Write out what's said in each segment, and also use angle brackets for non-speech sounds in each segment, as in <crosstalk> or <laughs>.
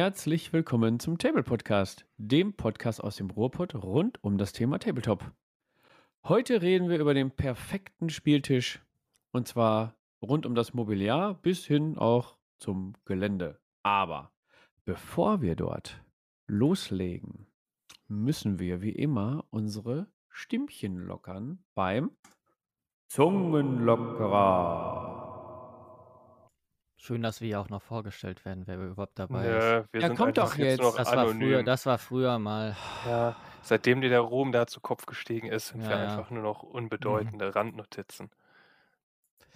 Herzlich willkommen zum Table Podcast, dem Podcast aus dem Ruhrpott rund um das Thema Tabletop. Heute reden wir über den perfekten Spieltisch und zwar rund um das Mobiliar bis hin auch zum Gelände. Aber bevor wir dort loslegen, müssen wir wie immer unsere Stimmchen lockern beim Zungenlockerer. Schön, dass wir ja auch noch vorgestellt werden, wer überhaupt dabei ist. Ja, wir Ja, sind kommt doch jetzt jetzt. noch Das war, früher, anonym. das war früher mal. Ja, seitdem dir der Ruhm da zu Kopf gestiegen ist, sind wir Ja, ja. einfach nur noch unbedeutende Randnotizen.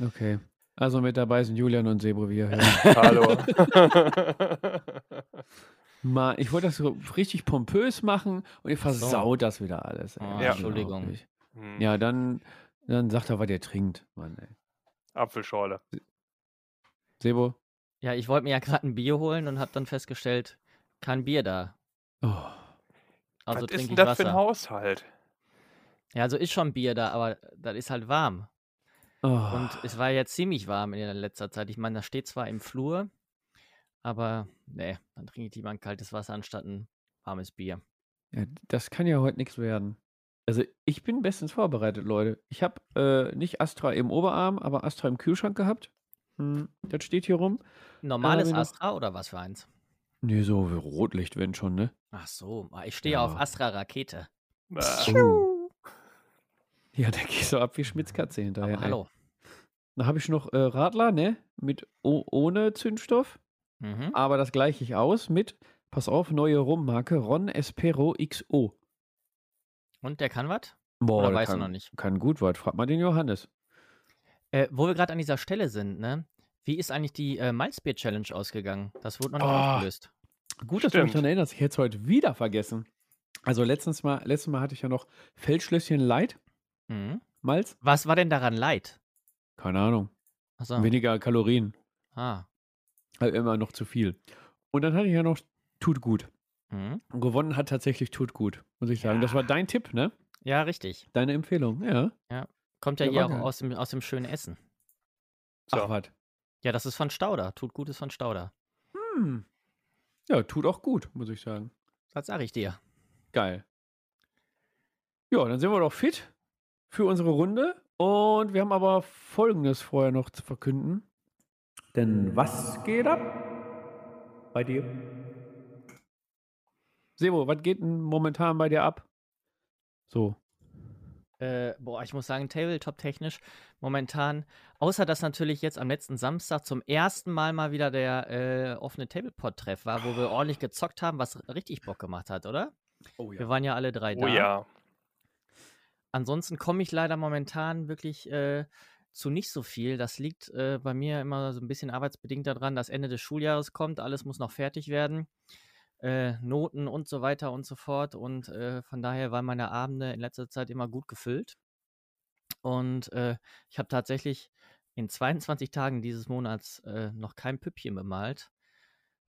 Okay. Also mit dabei sind Julian und ihr hört. <laughs> Hallo. <laughs> Mal, ich wollte das so richtig pompös machen und ihr Ach so. versaut das wieder alles. ey. Ah, Ja. Entschuldigung. Unglaublich. Hm, Ja, dann, dann sagt er, was ihr trinkt, Mann, ey. Apfelschorle. Sebo? Ja, ich wollte mir ja gerade ein Bier holen und habe dann festgestellt, kein Bier da. Oh. Also Was ist denn das für ein Wasser. Haushalt? Ja, also ist schon Bier da, aber das ist halt warm. Oh. Und es war ja ziemlich warm in letzter Zeit. Ich meine, das steht zwar im Flur, aber nee, dann trinke ich lieber ein kaltes Wasser anstatt ein warmes Bier. Ja, das kann ja heute nichts werden. Also ich bin bestens vorbereitet, Leute. Ich habe äh, nicht Astra im Oberarm, aber Astra im Kühlschrank gehabt. Hm, das steht hier rum. Normales noch- Astra oder was für eins? Nee, so wie Rotlicht, wenn schon, ne? Ach so, ich stehe Ja. auf Astra Rakete. Äh, Oh. Ja, da gehst du ab wie Schmitzkatze hinterher. Aber ey. hallo. Dann habe ich noch äh, Radler, ne? Mit o ohne Zündstoff. Mhm. Aber das gleiche ich aus mit, pass auf, neue Rummarke Ron Espero XO. Und der kann was? Boah, Oder der weißt du kann, noch nicht? Kann gut was. Frag mal den Johannes. Äh, wo wir gerade an dieser Stelle sind, ne? Wie ist eigentlich die äh, Malzbier Challenge ausgegangen? Das wurde noch nicht Ah. aufgelöst. Gut, dass du mich Stimmt. daran erinnerst. Ich hätte es heute wieder vergessen. Also letztens mal, letztes Mal hatte ich ja noch Feldschlösschen Light, Mhm. Malz. Was war denn daran leid? Keine Ahnung. Achso. Weniger Kalorien. Ah. Halt immer noch zu viel. Und dann hatte ich ja noch Tut gut. Mhm. Und gewonnen hat tatsächlich Tut gut, muss ich sagen. Das war dein Tipp, ne? Ja, richtig. Deine Empfehlung, ja. Kommt ja Ja, hier auch aus dem, aus dem schönen Essen. So. Ach, was. Ja, das ist von Stauder. Tut Gutes von Stauder. Hm. Ja, tut auch gut, muss ich sagen. Das sag ich dir. Geil. Ja, dann sind wir doch fit für unsere Runde. Und wir haben aber Folgendes vorher noch zu verkünden. Denn was geht ab bei dir? Sebo, was geht denn momentan bei dir ab? So. Äh, boah, ich muss sagen, Tabletop-technisch momentan, außer dass natürlich jetzt am letzten Samstag zum ersten Mal mal wieder der äh, offene Tablepod-Treff war, wo wir ordentlich gezockt haben, was richtig Bock gemacht hat, oder? Oh Wir waren ja alle drei Oh da. ja. Ansonsten komme ich leider momentan wirklich äh, zu nicht so viel. Das liegt äh, bei mir immer so ein bisschen arbeitsbedingt daran, dass Ende des Schuljahres kommt, alles muss noch fertig werden. Äh, Noten und so weiter und so fort. Und äh, von daher waren meine Abende in letzter Zeit immer gut gefüllt. Und äh, ich habe tatsächlich in 22 Tagen dieses Monats äh, noch kein Püppchen bemalt.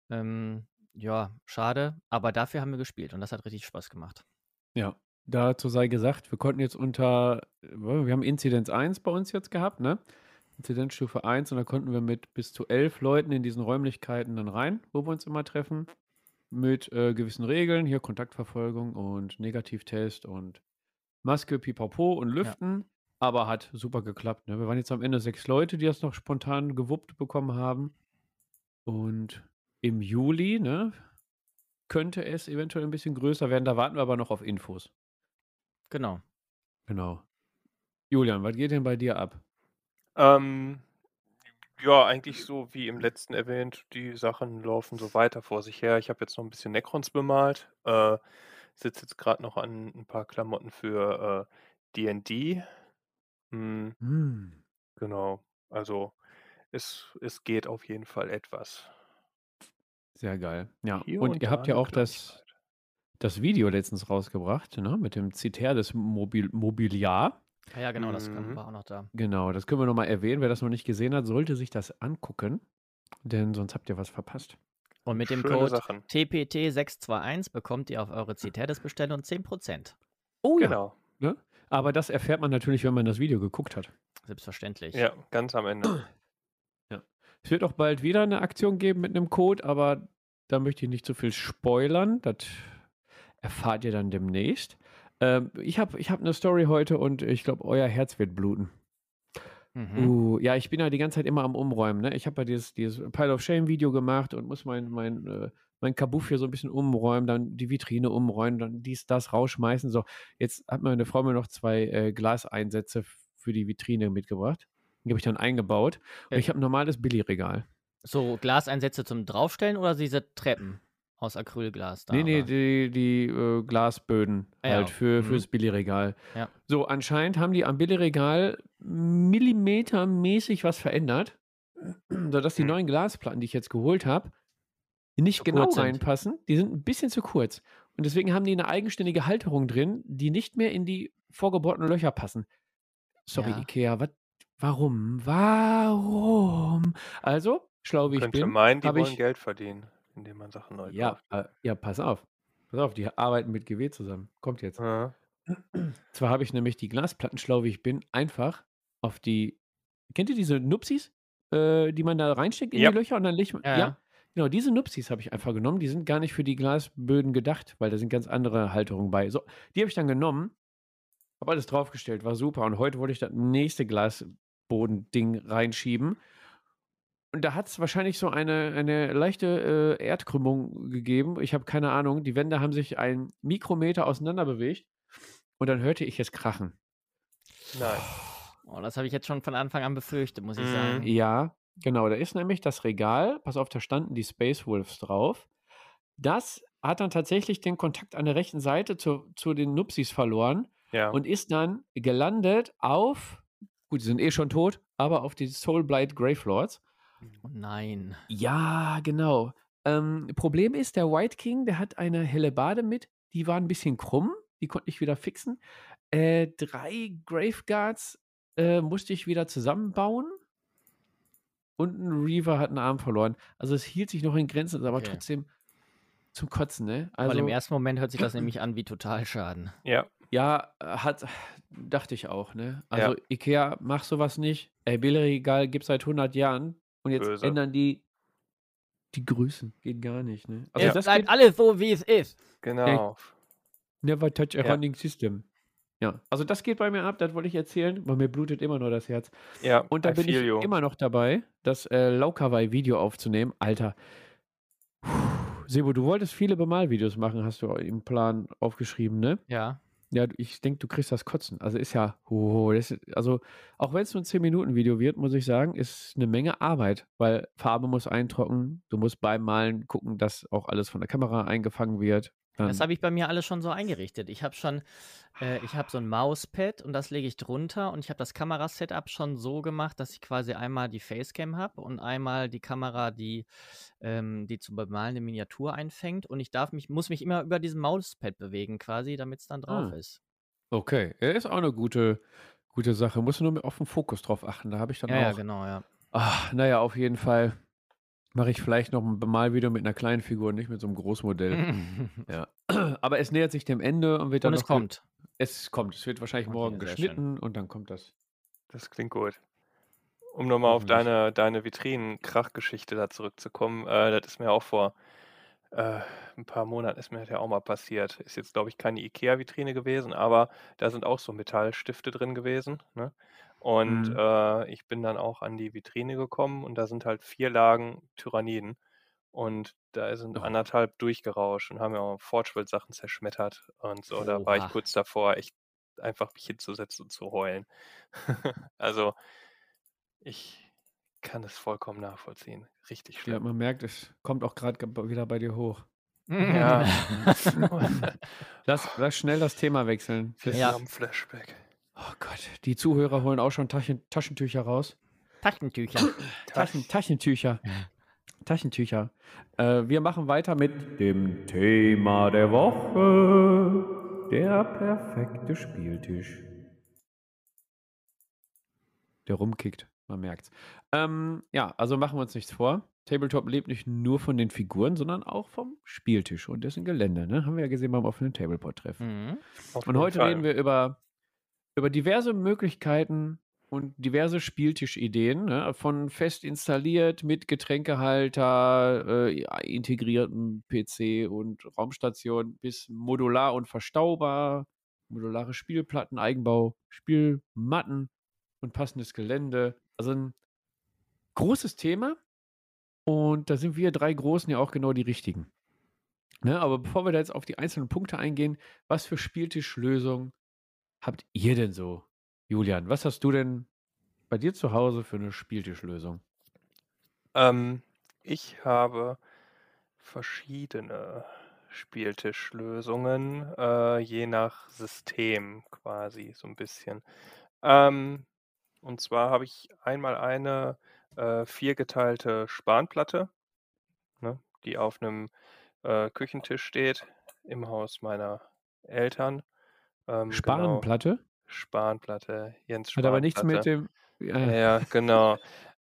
Ähm, ja, schade, aber dafür haben wir gespielt und das hat richtig Spaß gemacht. Ja, dazu sei gesagt, wir konnten jetzt unter, äh, wir haben Inzidenz 1 bei uns jetzt gehabt, ne? Inzidenzstufe 1 und da konnten wir mit bis zu elf Leuten in diesen Räumlichkeiten dann rein, wo wir uns immer treffen, mit äh, gewissen Regeln, hier Kontaktverfolgung und Negativtest und Maske, Pipapo und Lüften, aber hat super geklappt, ne? Wir waren jetzt am Ende sechs Leute, die das noch spontan gewuppt bekommen haben und im Juli, ne? Könnte es eventuell ein bisschen größer werden, da warten wir aber noch auf Infos. Genau. Genau. Julian, was geht denn bei dir ab? Ähm, ja, eigentlich so wie im letzten erwähnt, die Sachen laufen so weiter vor sich her. Ich habe jetzt noch ein bisschen Necrons bemalt. Äh, sitze jetzt gerade noch an ein paar Klamotten für äh, D&D. Hm, Hm. genau. Also es, es geht auf jeden Fall etwas. Sehr geil. Ja, Hier und ihr da habt ja eine auch das, Kleinigkeit. das Video letztens rausgebracht, ne? Mit dem Zitär des Mobil Mobiliar. Ja, ja, genau, das Mhm. war auch noch da. Genau, das können wir nochmal erwähnen. Wer das noch nicht gesehen hat, sollte sich das angucken, denn sonst habt ihr was verpasst. Und mit dem Schöne Code Sachen. TPT621 bekommt ihr auf eure Zitärdes-Bestellung 10%. Oh Genau. Ne? Aber das erfährt man natürlich, wenn man das Video geguckt hat. Selbstverständlich. Ja, ganz am Ende. Es wird auch bald wieder eine Aktion geben mit einem Code, aber da möchte ich nicht zu viel spoilern. Das erfahrt ihr dann demnächst. Ähm, ich habe ich hab eine Story heute und ich glaube, euer Herz wird bluten. Mhm. Uh, ja, ich bin ja die ganze Zeit immer am Umräumen. Ne? Ich habe ja dieses, dieses Pile of Shame Video gemacht und muss mein, mein, äh, mein Kabuff hier so ein bisschen umräumen, dann die Vitrine umräumen, dann dies, das rausschmeißen. So, jetzt hat meine Frau mir noch zwei äh, Glaseinsätze für die Vitrine mitgebracht. Die habe ich dann eingebaut. Und Äh. ich habe ein normales Billigregal. So Glaseinsätze zum Draufstellen oder diese Treppen aus Acrylglas da? Nee, nee, die, die äh, Glasböden Ah ja, halt für, mhm. fürs Billigregal. Ja. So, anscheinend haben die am Billigregal millimetermäßig was verändert, sodass die Hm. neuen Glasplatten, die ich jetzt geholt habe, nicht genau reinpassen. Die sind ein bisschen zu kurz. Und deswegen haben die eine eigenständige Halterung drin, die nicht mehr in die vorgebohrten Löcher passen. Sorry, Ja. Ikea, wat, warum? Warum? Also, schlau wie ich bin, meinen, die habe wollen ich Geld verdienen, indem man Sachen neu ja, äh, ja, pass auf. Pass auf, die arbeiten mit GW zusammen. Kommt jetzt. Ja. <clears throat> Zwar habe ich nämlich die Glasplatten, schlau wie ich bin, einfach auf die. Kennt ihr diese Nupsis, äh, die man da reinsteckt in Ja. die Löcher und dann legt man. Ja. Genau, diese Nupsis habe ich einfach genommen. Die sind gar nicht für die Glasböden gedacht, weil da sind ganz andere Halterungen bei. So, die habe ich dann genommen, habe alles draufgestellt, war super. Und heute wollte ich das nächste Glasbodending reinschieben. Und da hat es wahrscheinlich so eine, eine leichte äh, Erdkrümmung gegeben. Ich habe keine Ahnung. Die Wände haben sich einen Mikrometer auseinander bewegt. Und dann hörte ich es krachen. Nein. Oh, das habe ich jetzt schon von Anfang an befürchtet, muss ich Mhm. sagen. Ja, genau. Da ist nämlich das Regal. Pass auf, da standen die Space Wolves drauf. Das hat dann tatsächlich den Kontakt an der rechten Seite zu, zu den Nupsis verloren Ja. und ist dann gelandet auf, gut, die sind eh schon tot, aber auf die Soulblight Gravelords. Oh nein. Ja, genau. Ähm, Problem ist, der White King, der hat eine helle Bade mit, die war ein bisschen krumm, die konnte ich wieder fixen. Äh, drei Graveguards äh, musste ich wieder zusammenbauen. Und ein Reaver hat einen Arm verloren. Also es hielt sich noch in Grenzen, ist aber Okay. trotzdem zum Kotzen, ne? Weil Also, im ersten Moment hört sich das <clears throat> nämlich an wie Totalschaden. ja. ja, hat, dachte ich auch, ne? Ja. Also Ikea, mach sowas nicht. Ey, Billigregal gibt's seit 100 Jahren und jetzt Böse. ändern die die Größen. Geht gar nicht, ne? Also Ja. es das bleibt geht, alles so, wie es ist. Genau. never touch a Ja. running system. Ja, also das geht bei mir ab, das wollte ich erzählen, weil mir blutet immer nur das Herz. Ja, Und da I bin ich you. immer noch dabei, das äh, Laukawai-Video aufzunehmen. Alter. Puh. Sebo, du wolltest viele Bemalvideos machen, hast du im Plan aufgeschrieben, ne? Ja. Ja, ich denke, du kriegst das Kotzen. Also ist ja, oh, das ist, also auch wenn es nur ein 10-Minuten-Video wird, muss ich sagen, ist eine Menge Arbeit, weil Farbe muss eintrocknen, du musst beim Malen gucken, dass auch alles von der Kamera eingefangen wird. Das habe ich bei mir alles schon so eingerichtet. Ich habe schon, äh, ich habe so ein Mauspad und das lege ich drunter und ich habe das Kamerasetup schon so gemacht, dass ich quasi einmal die Facecam habe und einmal die Kamera, die, ähm, die zu bemalende Miniatur einfängt und ich darf mich, muss mich immer über diesen Mauspad bewegen quasi, damit es dann drauf Ah. ist. okay, er ist auch eine gute, gute Sache. Musst du nur auf den Fokus drauf achten. Da habe ich dann Ja, ja, auch. genau, ja. Ach, naja, auf jeden Fall mache ich vielleicht noch ein Bemalvideo mit einer kleinen Figur, nicht mit so einem Großmodell. <laughs> ja. <clears throat> Aber es nähert sich dem Ende und wird dann und es kommt. Es kommt. Es wird wahrscheinlich Okay, morgen sehr schön. geschnitten und dann kommt das. Das klingt gut. Um nochmal auf deine, deine Vitrinen-Krachgeschichte da zurückzukommen, äh, das ist mir auch vor äh, ein paar Monaten ist mir das ja auch mal passiert. Ist jetzt, glaube ich, keine IKEA-Vitrine gewesen, aber da sind auch so Metallstifte drin gewesen. Ne? Und Mhm. äh, ich bin dann auch an die Vitrine gekommen und da sind halt vier Lagen Tyranniden. Und da sind Oh. anderthalb durchgerauscht und haben ja auch Forgeworld-Sachen zerschmettert und so. Da war ich kurz davor, echt einfach mich hinzusetzen und zu heulen. <laughs> also, ich kann es vollkommen nachvollziehen. Richtig Ja, schlimm. man merkt, es kommt auch gerade wieder bei dir hoch. Ja. <laughs> <laughs> Lass, lass schnell das Thema wechseln. Das, Ja. Vietnam-Flashback. Oh Gott, die Zuhörer holen auch schon Taschen, Taschentücher raus. Taschentücher. <coughs> Taschen, Taschentücher. Taschentücher. Äh, wir machen weiter mit dem Thema der Woche. Der perfekte Spieltisch. Der rumkickt, man merkt's. Ähm, ja, also machen wir uns nichts vor. Tabletop lebt nicht nur von den Figuren, sondern auch vom Spieltisch und dessen Gelände. Ne? Haben wir ja gesehen beim offenen Tableport-Treffen. Mhm. Und heute Fall. reden wir über, über diverse Möglichkeiten, und diverse Spieltischideen, ne? Von fest installiert mit Getränkehalter, äh, integriertem PC und Raumstation bis modular und verstaubar, modulare Spielplatten, Eigenbau, Spielmatten und passendes Gelände. Also ein großes Thema. Und da sind wir drei Großen ja auch genau die richtigen. Ne? Aber bevor wir da jetzt auf die einzelnen Punkte eingehen, was für Spieltischlösungen habt ihr denn so Julian, was hast du denn bei dir zu Hause für eine Spieltischlösung? Ähm, ich habe verschiedene Spieltischlösungen, äh, je nach System quasi so ein bisschen. Ähm, und zwar habe ich einmal eine, äh, viergeteilte Spanplatte, ne, die auf einem äh, Küchentisch steht im Haus meiner Eltern. Ähm, genau. Spanplatte? Spanplatte, Jens Hat aber nichts mit Spanplatte. dem. Ja, Äh, ja, genau.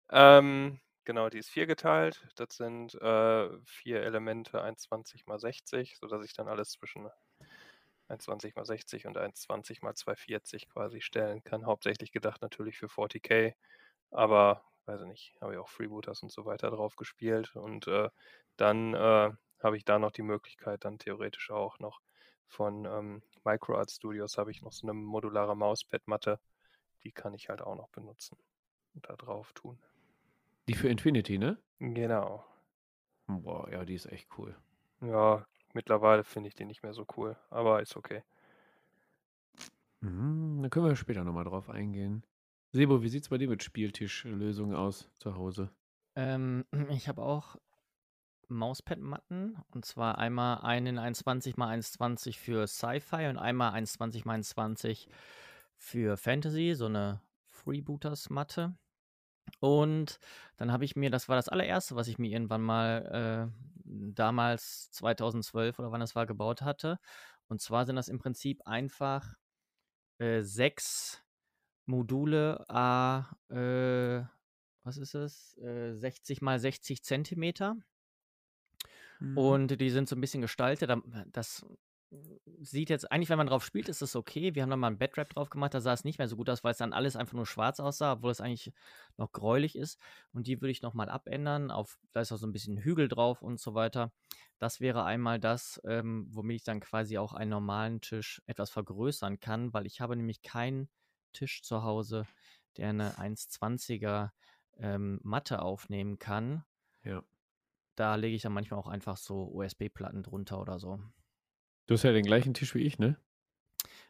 Ähm, genau, die ist viergeteilt. Das sind äh, vier Elemente, 1,20 mal 60, sodass ich dann alles zwischen 1,20 mal 60 und 1,20 mal 240 quasi stellen kann. Hauptsächlich gedacht natürlich für 40k, aber weiß ich nicht, habe ich auch Freebooters und so weiter drauf gespielt. Und äh, dann äh, habe ich da noch die Möglichkeit, dann theoretisch auch noch von ähm, MicroArt Studios habe ich noch so eine modulare Mauspad-Matte. Die kann ich halt auch noch benutzen und da drauf tun. die für Infinity, ne? Genau. Boah, ja, die ist echt cool. Ja, mittlerweile finde ich die nicht mehr so cool, aber ist okay. Mhm, dann können wir später nochmal drauf eingehen. Sebo, wie sieht es bei dir mit Spieltischlösungen aus zu Hause? Ähm, <clears throat> ich habe auch Mauspad-Matten und zwar einmal einen 1,20 x 1,20 für Sci-Fi und einmal 1,20 x 1,20 für Fantasy, so eine Freebooters-Matte. Und dann habe ich mir, das war das allererste, was ich mir irgendwann mal äh, damals 2012 oder wann das war gebaut hatte. Und zwar sind das im Prinzip einfach äh, sechs Module, a, äh, was ist es? Äh, 60 mal 60 Zentimeter. Mhm. Und die sind so ein bisschen gestaltet. Am- Das sieht jetzt, eigentlich, wenn man drauf spielt, ist es okay. Wir haben da mal ein Bedrap drauf gemacht, da sah es nicht mehr so gut aus, weil es dann alles einfach nur schwarz aussah, obwohl es eigentlich noch gräulich ist. Und die würde ich nochmal abändern. Auf, da ist auch so ein bisschen Hügel drauf und so weiter. Das wäre einmal das, ähm, womit ich dann quasi auch einen normalen Tisch etwas vergrößern kann, weil ich habe nämlich keinen Tisch zu Hause, der eine 1,20er ähm, Matte aufnehmen kann. Ja. Da lege ich dann manchmal auch einfach so USB-Platten drunter oder so. Du hast ja den gleichen Tisch wie ich, ne?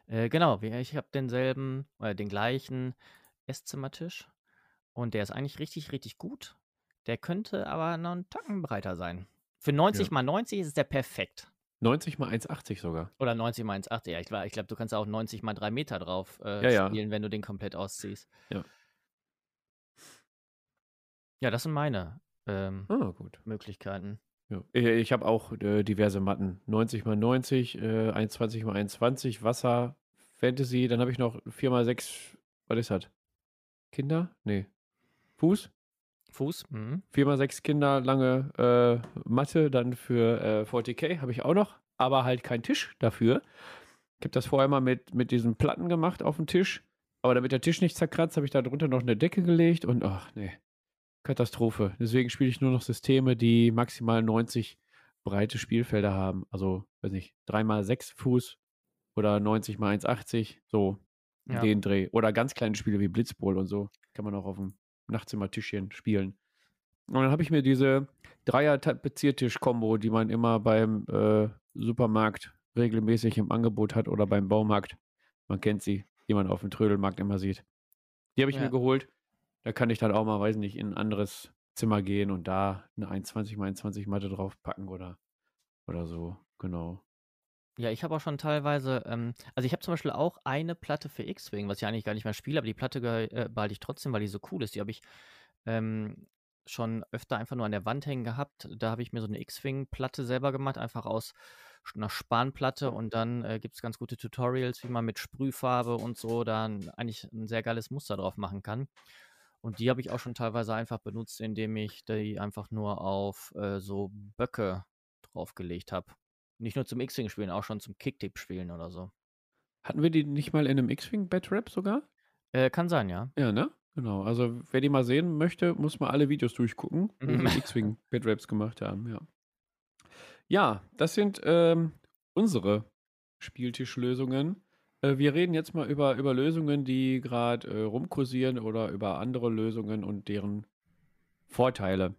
Äh, genau, ich habe denselben, oder den gleichen Esszimmertisch. Und der ist eigentlich richtig, richtig gut. Der könnte aber noch einen Tacken breiter sein. Für 90 Ja. mal 90 ist der perfekt. 90 mal 1,80 sogar. Oder 90 mal 1,8. Ja, ich, ich glaube, du kannst auch 90 mal 3 Meter drauf äh, Ja, ja. spielen, wenn du den komplett ausziehst. Ja. Ja, das sind meine ähm, Ah, gut. Möglichkeiten. Ja. Ich, ich habe auch äh, diverse Matten. 90 mal 90, äh, 1,20 mal 1,20, Wasser, Fantasy. Dann habe ich noch 4 mal 6, was ist das? Kinder? Nee. Fuß? Fuß? Mhm. 4 mal 6 Kinder lange äh, Matte, dann für äh, 40k habe ich auch noch, aber halt kein Tisch dafür. Ich habe das vorher mal mit, mit diesen Platten gemacht auf dem Tisch, aber damit der Tisch nicht zerkratzt, habe ich da drunter noch eine Decke gelegt und ach nee, Katastrophe. Deswegen spiele ich nur noch Systeme, die maximal 90 breite Spielfelder haben. Also, weiß nicht, 3 mal 6 Fuß oder 90 mal 1,80, so Ja. den Dreh. Oder ganz kleine Spiele wie Blitzball und so. Kann man auch auf dem Nachtzimmertischchen spielen. Und dann habe ich mir diese Dreier-Tapeziertisch-Kombo, die man immer beim äh, Supermarkt regelmäßig im Angebot hat oder beim Baumarkt. Man kennt sie, die man auf dem Trödelmarkt immer sieht. Die habe ich Ja. mir geholt. Da kann ich dann auch mal, weiß nicht, in ein anderes Zimmer gehen und da eine 1,20 x 1,20 Matte draufpacken oder, oder so. Genau. Ja, ich habe auch schon teilweise, ähm, also ich habe zum Beispiel auch eine Platte für X-Wing, was ich eigentlich gar nicht mehr spiele, aber die Platte äh, behalte ich trotzdem, weil die so cool ist. Die habe ich ähm, schon öfter einfach nur an der Wand hängen gehabt. Da habe ich mir so eine X-Wing-Platte selber gemacht, einfach aus einer Spanplatte und dann äh, gibt es ganz gute Tutorials, wie man mit Sprühfarbe und so da ein, eigentlich ein sehr geiles Muster drauf machen kann. Und die habe ich auch schon teilweise einfach benutzt, indem ich die einfach nur auf äh, so Böcke draufgelegt habe. Nicht nur zum X-Wing spielen, auch schon zum Kicktipp spielen oder so. Hatten wir die nicht mal in einem X-Wing Bat Rap sogar? Äh, kann sein, ja. Ja, ne? Genau. Also, wer die mal sehen möchte, muss mal alle Videos durchgucken, wo Mhm. <laughs> wir X-Wing Bitraps gemacht haben, ja. Ja, das sind, ähm, unsere Spieltischlösungen. Äh, wir reden jetzt mal über über Lösungen, die grad, äh, rumkursieren oder über andere Lösungen und deren Vorteile.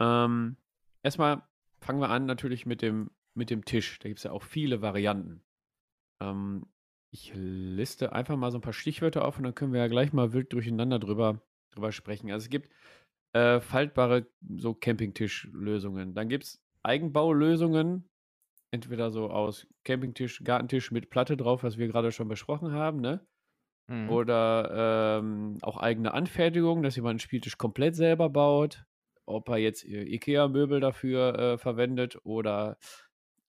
Ähm, erst mal fangen wir an natürlich mit dem mit dem Tisch. Da gibt's ja auch viele Varianten. Ähm, ich liste einfach mal so ein paar Stichwörter auf und dann können wir ja gleich mal wild durcheinander drüber drüber sprechen. Also, es gibt, äh, faltbare so Campingtischlösungen. Dann gibt's Eigenbaulösungen, entweder so aus Campingtisch, Gartentisch mit Platte drauf, was wir gerade schon besprochen haben, ne? Mhm. Oder, ähm, auch eigene Anfertigung, dass jemand 'n Spieltisch komplett selber baut. Ob er jetzt, äh, IKEA-Möbel dafür, äh, verwendet oder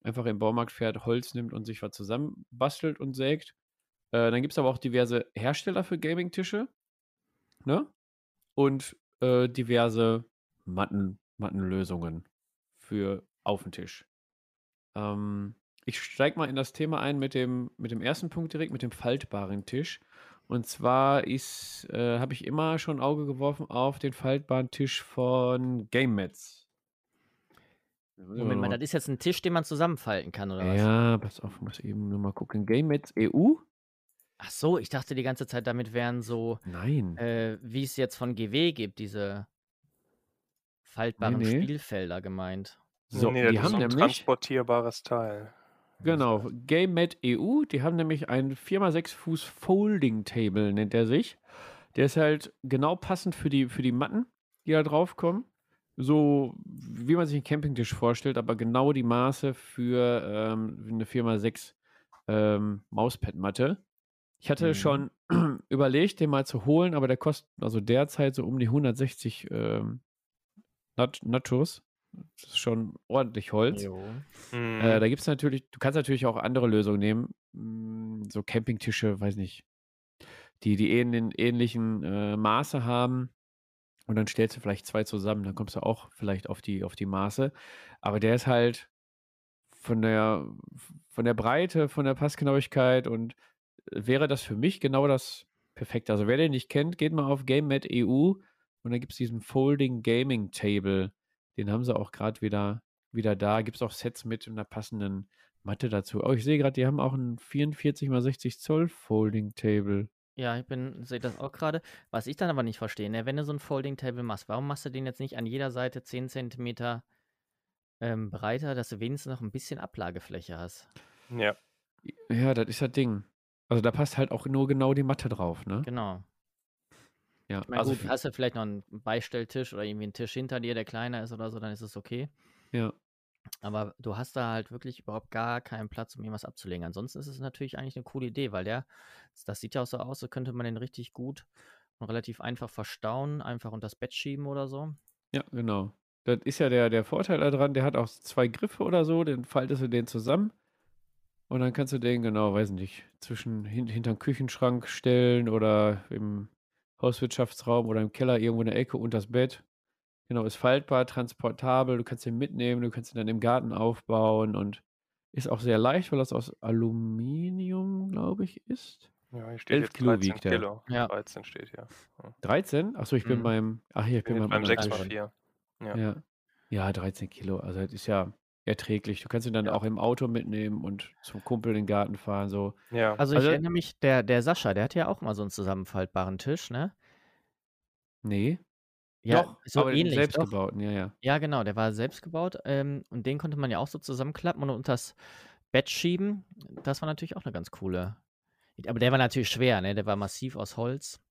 einfach im Baumarkt fährt, Holz nimmt und sich was zusammenbastelt und sägt. Äh, dann gibt's aber auch diverse Hersteller für Gamingtische, ne? Und, äh, diverse Matten Mattenlösungen für auf 'n Tisch. Ähm, ich steige mal in das Thema ein mit dem mit dem ersten Punkt direkt, mit dem faltbaren Tisch. Und zwar ist äh, habe ich immer schon 'n Auge geworfen auf den faltbaren Tisch von GameMats. Muss ich Moment mal, das ist jetzt 'n Tisch, den man zusammenfalten kann oder was? Ja, pass auf, muss eben nur mal gucken. GameMats EU? Ach so, ich dachte die ganze Zeit, damit wären so, Nein. äh, wie es jetzt von GW gibt, diese faltbaren ne. Spielfelder gemeint. So, ne, die das ist haben nämlich transportierbares Teil. Genau, GameMat EU, die haben nämlich ein 4x6 Fuß Folding Table, nennt der sich. Der ist halt genau passend für die für die Matten, die da draufkommen. So wie man sich 'n Campingtisch vorstellt, aber genau die Maße für, ähm, 'ne 4x6, ähm, Mauspad-Matte. Ich hatte Mhm. schon <clears throat> überlegt, den mal zu holen, aber der kostet also derzeit so um die 160, ähm, Nat Nachos. Das ist schon ordentlich Holz. Jo. Äh, Mhm. da gibt's natürlich du kannst natürlich auch andere Lösungen nehmen. Hm, so Campingtische, weiß nicht, die die ähnlichen ähnlichen, äh, Maße haben. Und dann stellst du vielleicht 2 zusammen, dann kommst du auch vielleicht auf die auf die Maße. Aber der ist halt von der von der Breite, von der Passgenauigkeit und wäre das für mich genau das Perfekte. Also, wer den nicht kennt, geht mal auf GameMat EU und dann gibt's diesen Folding Gaming Table. Den haben sie auch grad wieder wieder da. Gibt's auch Sets mit 'ner passenden Matte dazu. Oh, ich sehe grad, die haben auch 'n 44 mal 60 Zoll Folding Table. Ja, ich bin sehe das auch grade. Was ich dann aber nicht verstehe, ne, wenn du so 'n Folding Table machst, warum machst du den jetzt nicht an jeder Seite 10 Zentimeter, ähm, breiter, dass du wenigstens noch 'n bisschen Ablagefläche hast? Ja. Ja, das ist das Ding. Also, da passt halt auch nur genau die Matte drauf, ne? Genau. Ja, Ich meine, also gut, hast du vielleicht noch 'n Beistelltisch oder irgendwie 'n Tisch hinter dir, der kleiner ist oder so, dann ist es okay. Ja. Aber du hast da halt wirklich überhaupt gar keinen Platz, um irgendwas abzulegen. Ansonsten ist es natürlich eigentlich 'ne coole Idee, weil der das sieht ja auch so aus, so könnte man den richtig gut und relativ einfach verstauen, einfach unters Bett schieben oder so. Ja, genau. Das ist ja der der Vorteil da dran, der hat auch 2 Griffe oder so, dann faltest du den zusammen und dann kannst du den, genau, weiß nicht, zwischen hin hinter'n Küchenschrank stellen oder im Hauswirtschaftsraum oder im Keller irgendwo in der Ecke unters Bett. Genau, ist faltbar, transportabel, du kannst den mitnehmen, du kannst ihn dann im Garten aufbauen und ist auch sehr leicht, weil das aus Aluminium, glaube ich, ist. Ja, hier steht 11 jetzt Kilo 13 wiegt der. Kilo. Ja. 13 steht hier. Ja. 13? Ach so, ich bin Mhm. beim ach hier, ich bin Bin beim beim anderen 6 Tisch. mal 4. Ja. Ja. Ja, 13 Kilo. Also, das ist ja erträglich. Du kannst ihn dann Ja. auch im Auto mitnehmen und zum Kumpel in den Garten fahren, so. Ja. Also, ich Also erinnere mich, der der Sascha, der hatte ja auch mal so 'n zusammenfaltbaren Tisch, ne? Ne. Ja, Doch, so aber ähnlich, selbstgebauten, ja, ja. Ja, genau, der war selbst gebaut, ähm, und den konnte man ja auch so zusammenklappen und unters Bett schieben. Das war natürlich auch 'ne ganz coole aber der war natürlich schwer, ne? Der war massiv aus Holz.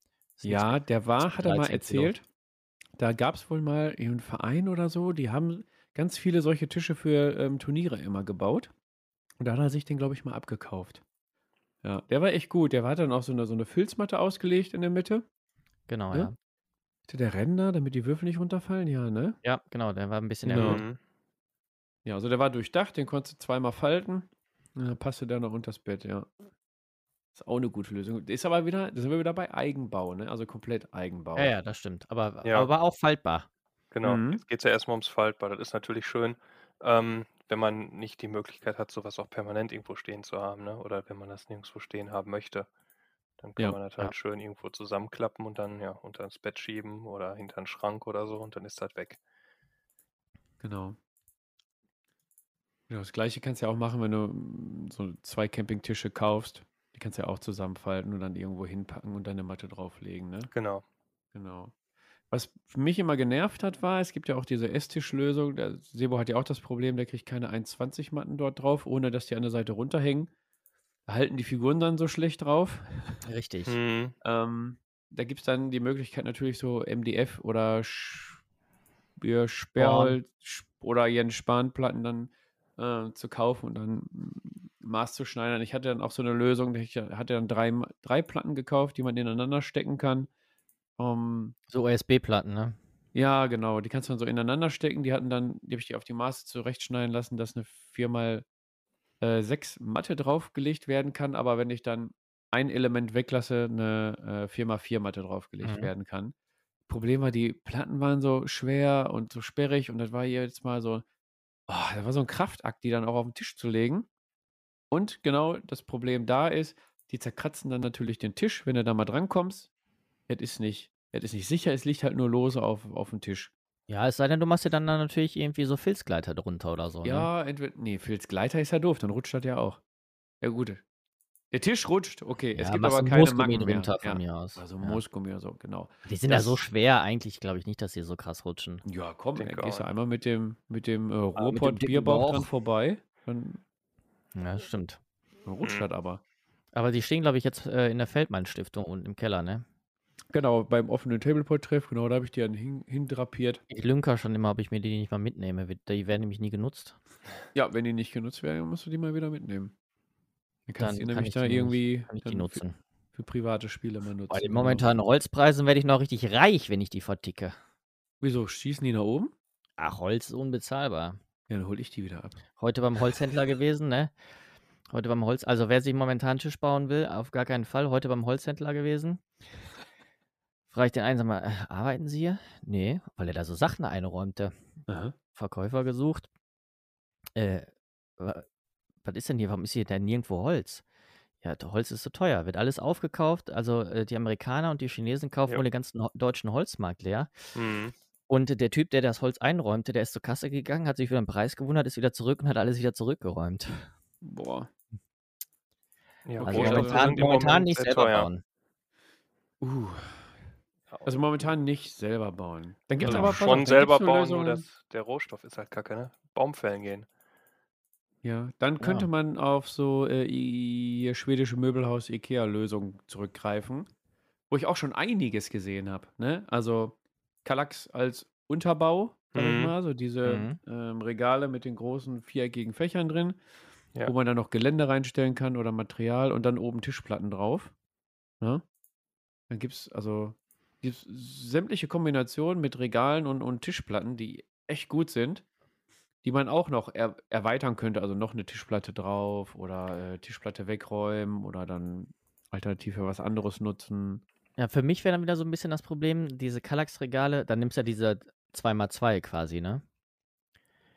Ja, der war hat er mal 13 Kilo. erzählt, da gab's wohl mal irgend 'n Verein oder so, die haben ganz viele solche Tische für, ähm, Turniere immer gebaut. Und da hat er sich den, glaube ich, mal abgekauft. Ja, der war echt gut. Der hat dann auch so 'ne so 'ne Filzmatte ausgelegt in der Mitte. Genau, Ne? ja. Hatte der Ränder, damit die Würfel nicht runterfallen? Ja, ne? Ja, genau, der war 'n bisschen Genau. erhöht. Ja, also der war durchdacht, den konntest du zweimal falten. Dann passte der noch unters Bett, ja. Ist auch 'ne gute Lösung. Ist aber wieder da sind wir wieder bei Eigenbau, ne? Also komplett Eigenbau. Ja, ja, das stimmt. Aber Ja. aber auch faltbar. Genau. Mhm. Jetzt geht's ja erst mal ums Faltbar. Das ist natürlich schön, ähm, wenn man nicht die Möglichkeit hat, so was auch permanent irgendwo stehen zu haben, ne? Oder wenn man das nirgendswo stehen haben möchte. Dann kann Ja. man das Ja. halt schön irgendwo zusammenklappen und dann, ja, unter das Bett schieben oder hinter 'n Schrank oder so und dann ist das weg. Genau. Ja, das Gleiche kannst du ja auch machen, wenn du, hm, so 2 Campingtische kaufst. Die kannst du ja auch zusammenfalten und dann irgendwo hinpacken und deine Matte drauflegen, ne? Genau. Genau. Was mich immer genervt hat, war, es gibt ja auch diese Esstischlösung. Der Sebo hat ja auch das Problem, der kriegt keine 1,20 Matten dort drauf, ohne dass die an der Seite runterhängen. Da halten die Figuren dann so schlecht drauf. Richtig. Mhm. Ähm, da gibt's dann die Möglichkeit natürlich so MDF oder Sch ja. Sperrholz oder Jens Spahn-Platten dann, äh, zu kaufen und dann Maß zu schneidern. Ich hatte dann auch so 'ne Lösung, ich hatte dann 3 Ma 3 Platten gekauft, die man ineinander stecken kann. Ähm So USB-Platten, ne? Ja, genau, die kannst du dann so ineinander stecken. Die hatten dann die habe ich die auf die Maße zurechtschneiden lassen, dass 'ne 4 mal, äh, 6 Matte draufgelegt werden kann, aber wenn ich dann ein Element weglasse, 'ne, äh, 4 mal 4 Matte draufgelegt Mhm. werden kann. Problem war, die Platten waren so schwer und so sperrig und das war jedes Mal so oh, das war so 'n Kraftakt, die dann auch auf'n Tisch zu legen. Und genau das Problem da ist, die zerkratzen dann natürlich den Tisch, wenn du da mal drankommst. Es ist nicht es ist nicht sicher, es liegt halt nur lose auf aufm Tisch. Ja, es sei denn, du machst dir dann da natürlich irgendwie so Filzgleiter drunter oder so, ne? Ja, ne, Filzgleiter ist ja doof, dann rutscht das ja auch. Ja gut. Der Tisch rutscht, okay, es Ja, gibt machst aber keine Moosgummi Macken mehr. drunter von Ja, mir aus. also Ja. Moosgummi oder so, genau. Die sind ja so Das schwer, eigentlich glaube ich nicht, dass die so krass rutschen. Ja, komm, dann gehst du einmal mit dem mit dem, äh, Ah, dem Ruhrpott-Bierbauch dran vorbei, dann Ja, stimmt. dann rutscht das aber. Aber die stehen, glaube ich, jetzt, äh, in der Feldmann-Stiftung unten im Keller, ne? Genau, beim offenen Tableport-Treff, genau, da habe ich die dann hin hindrapiert. Ich lünker schon immer, ob ich mir die nicht mal mitnehme. Die werden nämlich nie genutzt. Ja, wenn die nicht genutzt werden, dann musst du die mal wieder mitnehmen. Dann kannst du die kann nämlich ich da die irgendwie die dann für nutzen. für private Spiele mal Bei nutzen, den genau. momentanen Holzpreisen werde ich noch richtig reich, wenn ich die verticke. Wieso, schießen die nach oben? Ach, Holz ist unbezahlbar. Ja, dann hole ich die wieder ab. Heute beim Holzhändler <laughs> gewesen, ne? Heute beim Holz also, wer sich momentan Tisch bauen will, auf gar keinen Fall. Heute beim Holzhändler gewesen. Frage ich den einen: „Sag mal, äh, arbeiten Sie hier?“ „Ne“, weil er da so Sachen einräumte. Aha. Verkäufer gesucht. Äh, wa was ist denn hier? Warum ist hier denn nirgendwo Holz? Ja, d Holz ist so teuer, wird alles aufgekauft. Also, äh, die Amerikaner und die Chinesen kaufen Ja. wohl den ganzen ho deutschen Holzmarkt leer. Mhm. Und der Typ, der das Holz einräumte, der ist zur Kasse gegangen, hat sich über den Preis gewundert, ist wieder zurück und hat alles wieder zurückgeräumt. Boah. Ja, Also, Okay, also Rohstoffe momentan sind im momentan Moment nicht sehr selber teuer. bauen. Uh. Also, momentan nicht selber bauen. Dann gibt's also, aber schon dann selber bauen, nur das der Rohstoff ist halt kacke, ne? Baumfällen gehen. Ja, dann könnte Ja. man auf so, äh, schwedische Möbelhaus IKEA-Lösungen zurückgreifen, wo ich auch schon einiges gesehen habe, ne? Also, Kallax als Unterbau, sage ich Mhm. mal, so diese, Mhm. ähm, Regale mit den großen viereckigen Fächern drin, wo Ja. man dann noch Gelände reinstellen kann oder Material und dann oben Tischplatten drauf, ne? Dann gibt's also gibt's sämtliche Kombinationen mit Regalen und und Tischplatten, die echt gut sind, die man auch noch er erweitern könnte. Also, noch 'ne Tischplatte drauf oder, äh, Tischplatte wegräumen oder dann alternativ für was anderes nutzen. Ja, für mich wäre dann wieder so 'n bisschen das Problem, diese Kallax-Regale, dann nimmst du ja diese 2 mal 2 quasi, ne?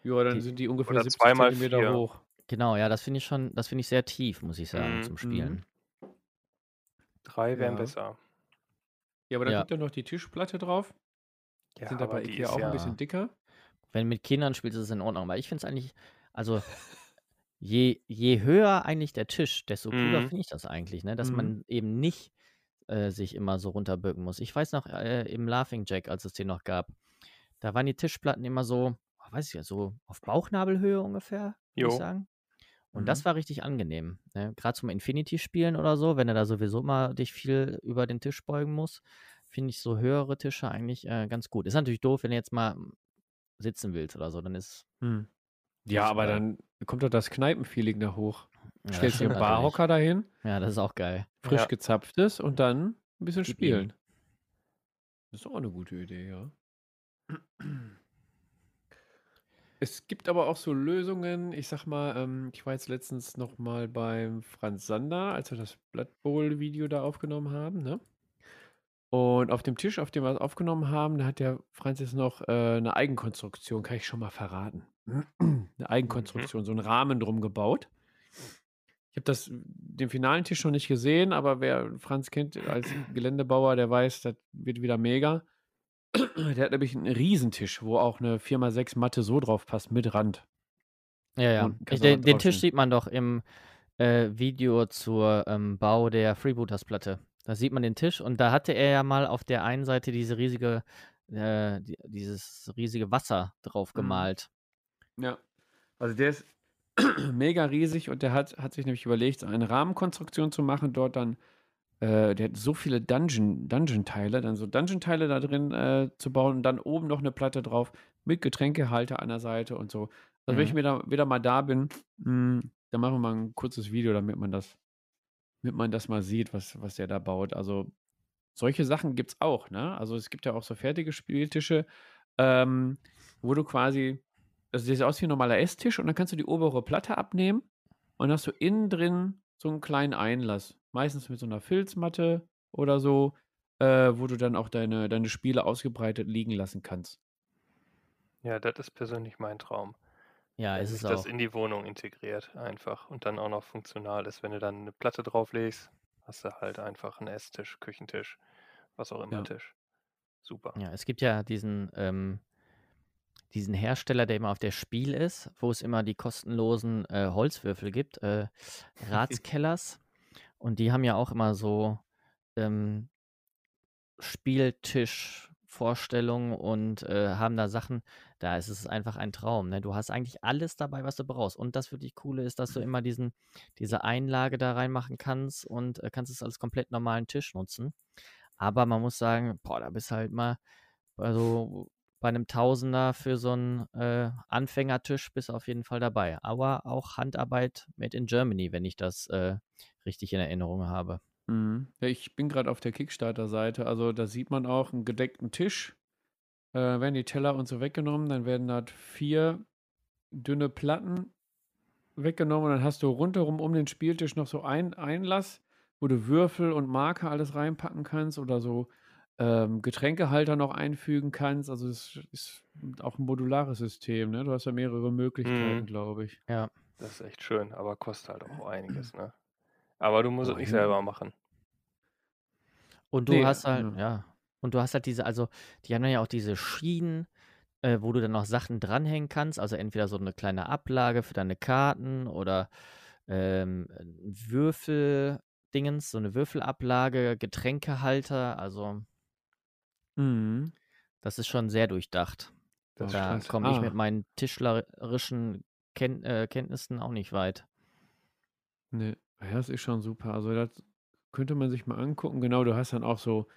Ja, dann Die sind die ungefähr Oder 70 2 mal Zentimeter 4. hoch. Genau, ja, das finde ich schon das finde ich sehr tief, muss ich sagen, Mhm. zum Mhm. Spielen. 3 wären Ja. besser. Ja, aber dann Ja. kommt ja noch die Tischplatte drauf. Ja, Sind da aber bei IKEA auch ja bisschen dicker. Wenn mit Kindern spielst, ist es in Ordnung. Aber ich finde es eigentlich also, je je höher eigentlich der Tisch, desto cooler Mhm. finde ich das eigentlich, ne? Dass Mhm. man eben nicht, äh, sich immer so runterbücken muss. Ich weiß noch, äh, im Laughing Jack, als es den noch gab, da waren die Tischplatten immer so, weiß ich ja, so auf Bauchnabelhöhe ungefähr, würde ich sagen. Und Mhm. das war richtig angenehm, ne? Grad zum Infinity-Spielen oder so, wenn du da sowieso mal dich viel über den Tisch beugen musst, finde ich so höhere Tische eigentlich, äh, ganz gut. Ist natürlich doof, wenn du jetzt mal sitzen willst oder so, dann ist Mhm. Ja, aber geil. dann kommt doch das Kneipenfeeling da hoch. Ja, Stellst dir stimmt 'n natürlich. Barhocker dahin, Ja, das ist auch geil. frisch Ja. gezapftes und dann 'n bisschen spielen. Das ist auch 'ne gute Idee, ja. <clears throat> Es gibt aber auch so Lösungen, ich sage mal, ähm, ich war jetzt letztens noch mal beim Franz Sander, als wir das Blood Bowl Video da aufgenommen haben, ne? Und auf dem Tisch, auf dem wir's aufgenommen haben, da hat der Franz jetzt noch, äh, 'ne Eigenkonstruktion, kann ich schon mal verraten. <clears throat> 'Ne Mhm. Eigenkonstruktion, so 'n Rahmen drum gebaut. Ich habe das den finalen Tisch noch nicht gesehen, aber wer Franz kennt als Geländebauer, der weiß, das wird wieder mega. Der hat nämlich einen Riesentisch, wo auch eine 4x6 Matte so drauf passt mit Rand. Ja, ja. Ich, den, den Tisch sieht man doch im äh, Video zur ähm, Bau der Freebooters-Platte. Da sieht man den Tisch und da hatte er ja mal auf der einen Seite diese riesige, äh, die, dieses riesige Wasser drauf Mhm. gemalt. Ja. Also der ist <clears throat> mega riesig und der hat, hat sich nämlich überlegt, so eine Rahmenkonstruktion zu machen, dort dann, äh, der hat so viele Dungeon, Dungeon-Teile, dann so Dungeon-Teile da drin äh, zu bauen und dann oben noch eine Platte drauf mit Getränkehalter an der Seite und so. Also wenn ich Mhm. wieder, wieder mal da bin, mh, dann machen wir mal ein kurzes Video, damit man das, damit man das mal sieht, was, was der da baut. Also solche Sachen gibt es auch, ne? Also es gibt ja auch so fertige Spieltische, ähm, wo du quasi, also der sieht aus wie ein normaler Esstisch und dann kannst du die obere Platte abnehmen und hast du innen drin so einen kleinen Einlass. Meistens mit so einer Filzmatte oder so, äh, wo du dann auch deine, deine Spiele ausgebreitet liegen lassen kannst. Ja, das ist persönlich mein Traum. Ja, ist es das auch. in die Wohnung integriert einfach und dann auch noch funktional ist. Wenn du dann eine Platte drauflegst, hast du halt einfach einen Esstisch, Küchentisch, was auch immer Ja. Tisch. Super. Ja, es gibt ja diesen, ähm, diesen Hersteller, der immer auf der Spiel ist, wo es immer die kostenlosen äh, Holzwürfel gibt, äh, <laughs> Ratskellers. Und die haben ja auch immer so ähm, Spieltischvorstellungen und äh, haben da Sachen, da ist es einfach ein Traum. Ne? Du hast eigentlich alles dabei, was du brauchst. Und das wirklich Coole ist, dass du immer diesen, diese Einlage da reinmachen kannst und äh, kannst es als komplett normalen Tisch nutzen. Aber man muss sagen, boah, da bist halt mal, also bei einem Tausender für so einen äh, Anfängertisch bist du auf jeden Fall dabei. Aber auch Handarbeit made in Germany, wenn ich das äh, richtig in Erinnerung habe. Mhm. Ja, ich bin gerade auf der Kickstarter-Seite, also da sieht man auch einen gedeckten Tisch. Äh, werden die Teller und so weggenommen, dann werden da vier dünne Platten weggenommen und dann hast du rundherum um den Spieltisch noch so ein Einlass, wo du Würfel und Marker alles reinpacken kannst oder so ähm, Getränkehalter noch einfügen kannst. Also es ist auch ein modulares System, ne? Du hast ja mehrere Möglichkeiten, Mhm. glaube ich. Ja. Das ist echt schön, aber kostet halt auch einiges, ne? Aber du musst es Boah, nicht selber machen. Und du Nee, hast halt, ja. ja, und du hast halt diese, also die haben ja auch diese Schienen, äh, wo du dann noch Sachen dranhängen kannst. Also entweder so eine kleine Ablage für deine Karten oder ähm, Würfeldingens, so eine Würfelablage, Getränkehalter. Also Mhm. das ist schon sehr durchdacht. Das Da komme ich mit Ah. meinen tischlerischen Ken äh, Kenntnissen auch nicht weit. Ne, ja, das ist schon super. Also das könnte man sich mal angucken. Genau, du hast dann auch so,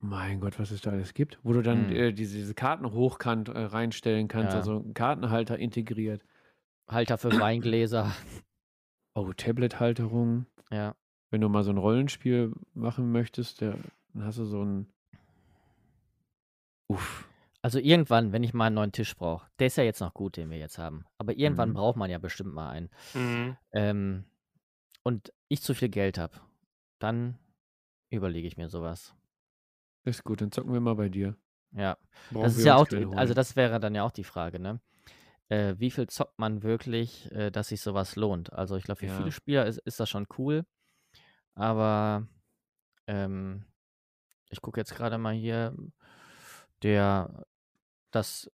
mein Gott, was es da alles gibt, wo du dann Mhm. äh, diese, diese Karten hochkant äh, reinstellen kannst, Ja. also einen Kartenhalter integriert. Halter für Weingläser. Oh, Tablet-Halterung. Ja. Wenn du mal so ein Rollenspiel machen möchtest, der, dann hast du so ein. Uff. Also irgendwann, wenn ich mal einen neuen Tisch brauche, der ist ja jetzt noch gut, den wir jetzt haben. Aber irgendwann Mhm. braucht man ja bestimmt mal einen. Mhm. Ähm, und ich zu viel Geld habe, dann überlege ich mir sowas. Ist gut, dann zocken wir mal bei dir. Ja. Brauchen Das ist wir ja uns auch, die, also holen. das wäre dann ja auch die Frage, ne? Äh, wie viel zockt man wirklich, äh, dass sich sowas lohnt? Also ich glaube, für viele Ja. Spieler ist, ist das schon cool. Aber ähm, ich gucke jetzt gerade mal hier, der, das,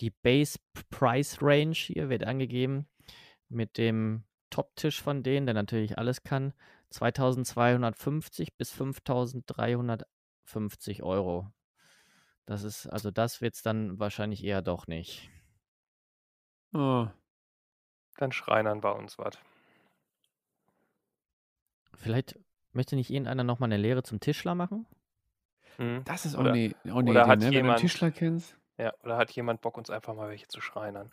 die Base Price Range hier wird angegeben mit dem Top-Tisch von denen, der natürlich alles kann, 2250 bis 5350 Euro. Das ist, also das wird es dann wahrscheinlich eher doch nicht. Oh, Dann schreinern wir uns was. Vielleicht möchte nicht irgendeiner nochmal eine Lehre zum Tischler machen? Mhm. das ist auch Oder, eine auch ne oder Idee, hat ne? Wenn du einen jemand, Tischler kennst. ja, oder hat jemand Bock, uns einfach mal welche zu schreinern?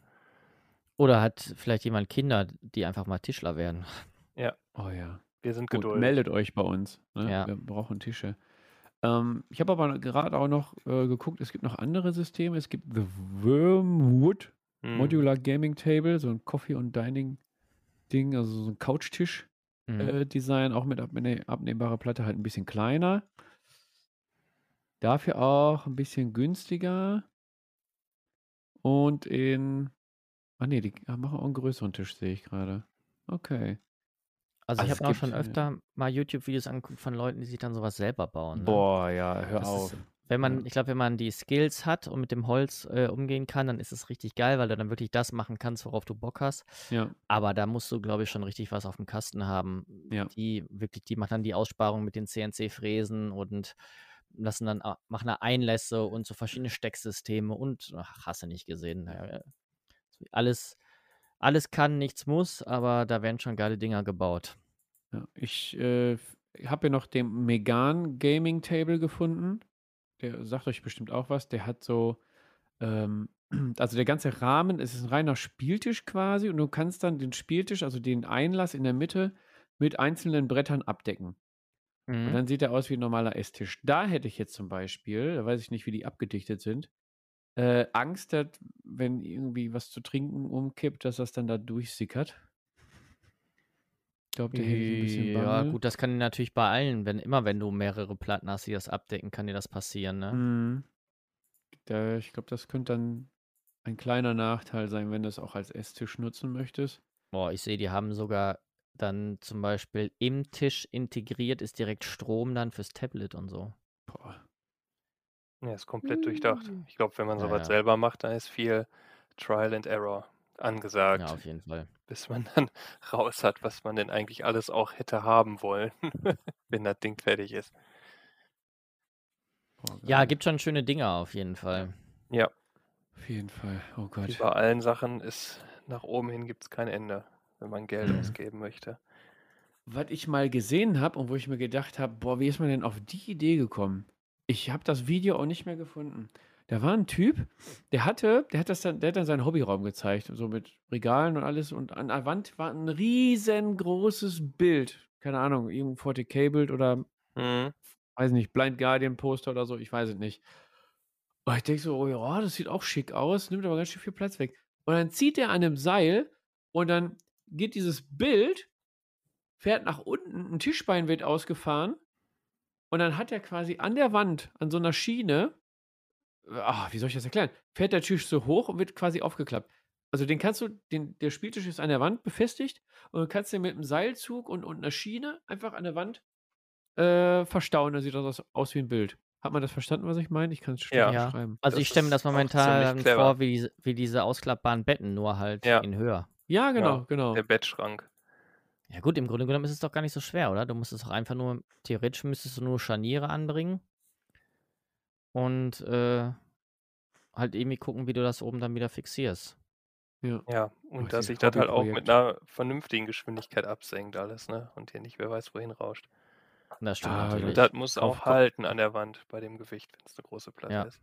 Oder hat vielleicht jemand Kinder, die einfach mal Tischler werden? Ja, Oh ja. wir sind Gut, geduldig. meldet euch bei uns. Ne? Ja. Wir brauchen Tische. Ähm, ich habe aber gerade auch noch äh, geguckt, es gibt noch andere Systeme. Es gibt The Wormwood Mhm. Modular Gaming Table, so ein Coffee- und Dining-Ding, also so ein Couchtisch. Mhm. Äh, Design, auch mit abne abnehmbarer Platte, halt ein bisschen kleiner. Dafür auch ein bisschen günstiger. Und in. Ah nee, die machen auch einen größeren Tisch, sehe ich gerade. Okay. Also ich Also, es habe auch schon öfter mal YouTube-Videos angeguckt von Leuten, die sich dann sowas selber bauen, ne? Boah, ja, hör Das auf. ist wenn man ich glaube, wenn man die Skills hat und mit dem Holz, äh, umgehen kann, dann ist es richtig geil, weil du dann wirklich das machen kannst, worauf du Bock hast. Ja. Aber da musst du, glaube ich, schon richtig was auf dem Kasten haben. Ja. Die wirklich die machen dann die Aussparung mit den CNC-Fräsen und lassen dann machen da Einlässe und so verschiedene Stecksysteme und ach, hast du nicht gesehen. Äh, alles alles kann, nichts muss, aber da werden schon geile Dinger gebaut. Ja, ich, äh, habe ja noch den Megane Gaming Table gefunden. Der sagt euch bestimmt auch was. Der hat so, ähm <clears throat> also der ganze Rahmen es ist 'n reiner Spieltisch quasi und du kannst dann den Spieltisch, also den Einlass in der Mitte mit einzelnen Brettern abdecken. Und Mhm. dann sieht der aus wie 'n normaler Esstisch. Da hätte ich jetzt zum Beispiel da weiß ich nicht, wie die abgedichtet sind, äh, Angst, dass wenn irgendwie was zu trinken umkippt, dass das dann da durchsickert. Ich glaube, da hätte ich 'n bisschen Ja, Bammel. gut, das kann natürlich bei allen wenn immer wenn du mehrere Platten hast, die das abdecken, kann dir das passieren, ne? Mhm. Da ich glaube, das könnte dann ein kleiner Nachteil sein, wenn du es auch als Esstisch nutzen möchtest. Boah, ich sehe, die haben sogar dann zum Beispiel im Tisch integriert ist direkt Strom dann fürs Tablet und so. Boah. Ja, ist komplett durchdacht. Ich glaube, wenn man Ja, so was ja. selber macht, dann ist viel Trial and Error Ja, angesagt, auf jeden Fall. bis man dann <laughs> raus hat, was man denn eigentlich alles auch hätte haben wollen, <laughs> wenn das Ding fertig ist. Boah, Ja, gibt schon schöne Dinger auf jeden Fall. Ja. Auf jeden Fall. Oh Wie Gott. bei allen Sachen ist nach oben hin gibt's kein Ende, wenn man Geld Mhm. ausgeben möchte. Was ich mal gesehen habe und wo ich mir gedacht habe: „Boah, wie ist man denn auf die Idee gekommen?“ Ich habe das Video auch nicht mehr gefunden. Da war 'n Typ, der hatte der hat das dann der hat dann seinen Hobbyraum gezeigt, so mit Regalen und alles und an der Wand war 'n riesengroßes Bild. Keine Ahnung, irgend 40k Bild oder Mhm. weiß nicht, Blind Guardian Poster oder so, ich weiß es nicht. Und ich denke so: „Oh ja, das sieht auch schick aus, nimmt aber ganz schön viel Platz weg.“ Und dann zieht der an 'nem Seil und dann geht dieses Bild fährt nach unten, 'n Tischbein wird ausgefahren und dann hat er quasi an der Wand, an so 'ner Schiene ah, wie soll ich das erklären? Fährt der Tisch so hoch und wird quasi aufgeklappt. Also, den kannst du den der Spieltisch ist an der Wand befestigt und du kannst den mit 'm Seilzug und und 'ner Schiene einfach an der Wand, äh, verstauen. Dann sieht das aus aus wie 'n Bild. Hat man das verstanden, was ich meine? Ich kann's schlecht Ja. Ja, beschreiben. also Das ich stelle mir das momentan vor wie diese wie diese ausklappbaren Betten, nur halt Ja. in höher. Ja, genau, Ja, genau. der Bettschrank. Ja gut, im Grunde genommen ist es doch gar nicht so schwer, oder? Du musst es doch einfach nur theoretisch müsstest du nur Scharniere anbringen und, äh, halt irgendwie gucken, wie du das oben dann wieder fixierst. Ja. Ja, Oh, und dass dieses sich das halt auch mit Hobbyprojekt. 'ner vernünftigen Geschwindigkeit absenkt alles, ne, und hier nicht wer weiß wohin rauscht. Das stimmt Ah, Und natürlich. das muss Kauf auch halten an der Wand bei dem Gewicht, wenn's 'ne große Platte Ja. ist.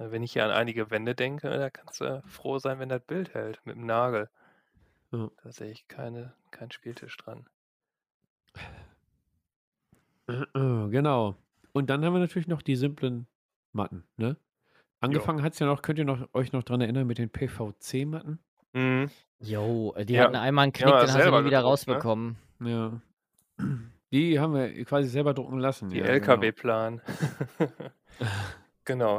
Äh, wenn ich hier an einige Wände denke, da kannst du froh sein, wenn das Bild hält mit 'm Nagel. Ja. Da sehe ich keine keinen Spieltisch dran. Genau. Und dann haben wir natürlich noch die simplen Matten, ne? Angefangen hat's ja noch könnt ihr noch euch noch dran erinnern mit den PVC-Matten? Mhm. Jo, äh, die Ja, hatten einmal 'n die Knick, haben wir den hast du nie wieder ne? rausbekommen. Ja. Die haben wir quasi selber drucken lassen, Die ja. LKW-Plan. Genau. <laughs>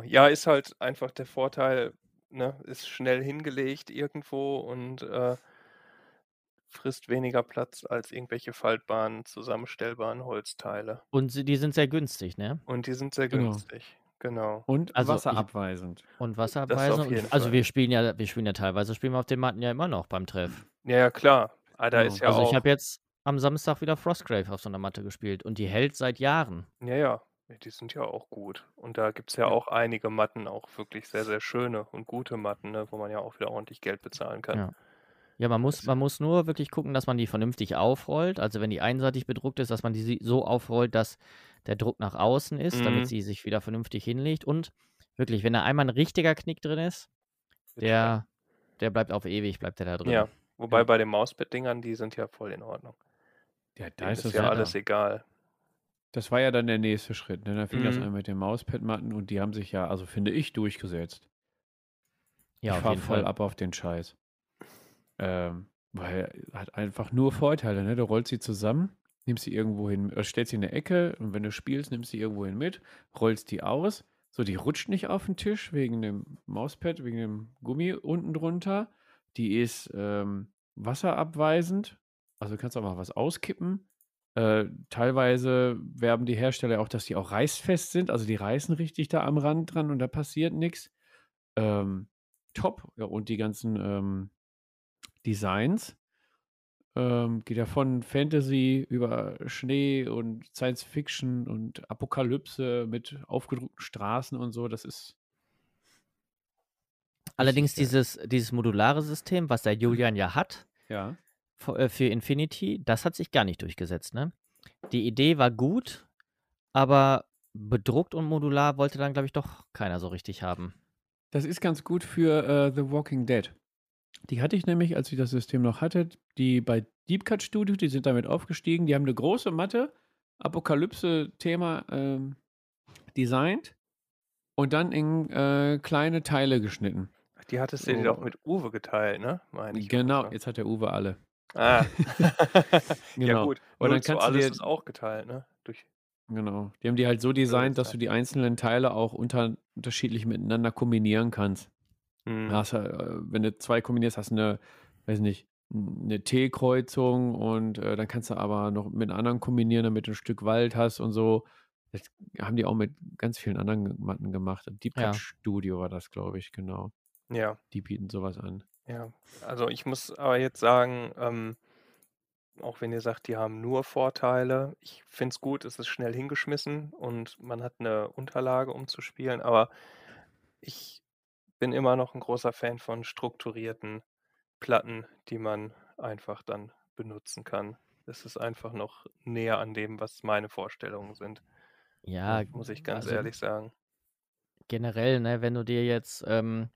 Ja, ist halt einfach der Vorteil, ne, ist schnell hingelegt irgendwo und, äh frisst weniger Platz als irgendwelche faltbaren, zusammenstellbaren Holzteile. Und sie die sind sehr günstig, ne? Und die sind sehr Genau. günstig, genau. Und Also, ich wasserabweisend. und Das wasserabweisend auf jeden und also Fall. wir spielen ja wir spielen ja teilweise spielen wir auf den Matten ja immer noch beim Treff. Ja, ja, klar. Ah, da Genau. ist ja Also, ich auch habe jetzt am Samstag wieder Frostgrave auf so 'ner Matte gespielt und die hält seit Jahren. Ja, ja, die sind ja auch gut. Und da gibt's ja Ja. auch einige Matten, auch wirklich sehr, sehr schöne und gute Matten, ne, wo man ja auch wieder ordentlich Geld bezahlen kann. Ja. Ja, man muss Das man muss nur wirklich gucken, dass man die vernünftig aufrollt. Also, wenn die einseitig bedruckt ist, dass man die si so aufrollt, dass der Druck nach außen ist, damit Mhm. sie sich wieder vernünftig hinlegt. Und wirklich, wenn da einmal 'n richtiger Knick drin ist, Wird schwer. der der bleibt auf ewig bleibt der da drin. Ja, wobei Ja. bei den Mauspad-Dingern, die sind ja voll in Ordnung. Ja, da Denen ist ist das ja Ja, alles egal. Das war ja dann der nächste Schritt, ne? Dann fing das Mhm. an mit den Mauspad-Matten und die haben sich ja, also finde ich, durchgesetzt. Ja, Ich auf fahre jeden voll Fall. ab auf den Scheiß. Ähm, weil hat einfach nur Vorteile, ne? Du rollst sie zusammen, nimmst sie irgendwo hin, äh, stellst sie in 'ne Ecke und wenn du spielst, nimmst sie irgendwohin mit, rollst die aus. So, die rutscht nicht auf 'n Tisch wegen dem Mauspad, wegen dem Gummi unten drunter. Die ist, ähm wasserabweisend. Also du kannst auch mal was auskippen. Äh, teilweise werben die Hersteller auch, dass die auch reißfest sind. Also die reißen richtig da am Rand dran und da passiert nichts. Ähm, top. Ja, und die ganzen ähm, Designs. Ähm, geht ja von Fantasy über Schnee und Science Fiction und Apokalypse mit aufgedruckten Straßen und so. Das ist Allerdings dieses, dieses modulare System, was der Julian ja hat, Ja. Äh, für Infinity, das hat sich gar nicht durchgesetzt, ne? Die Idee war gut, aber bedruckt und modular wollte dann, glaube ich, doch keiner so richtig haben. Das ist ganz gut für äh, The Walking Dead. Die hatte ich nämlich, als ich das System noch hatte, die bei Deep Cut Studio, die sind damit aufgestiegen. Die haben eine große Matte, Apokalypse-Thema ähm, designt und dann in äh, kleine Teile geschnitten. Die hattest du dir doch So, mit Uwe geteilt, ne? Meine ich genau, jetzt hat der Uwe alle. Ah. <laughs> ja Genau. gut, Und 0 dann kannst du alles dir, auch geteilt, ne? Durch genau, die haben die halt so designt, dass du die einzelnen Teile auch unter, unterschiedlich miteinander kombinieren kannst. Mhm. Hast, äh, wenn du zwei kombinierst, hast du eine, weiß nicht, eine T-Kreuzung und äh, dann kannst du aber noch mit anderen kombinieren, damit du ein Stück Wald hast und so. Das haben die auch mit ganz vielen anderen Matten gemacht. Deep Cut Ja. Studio war das, glaube ich, genau. Ja, Die bieten sowas an. Ja. Also ich muss aber jetzt sagen, ähm, auch wenn ihr sagt, die haben nur Vorteile, ich finde es gut, es ist schnell hingeschmissen und man hat eine Unterlage, um zu spielen, aber ich bin immer noch ein großer Fan von strukturierten Platten, die man einfach dann benutzen kann. Das ist einfach noch näher an dem, was meine Vorstellungen sind, Ja, muss ich ganz also ehrlich sagen. generell, ne, wenn du dir jetzt ähm,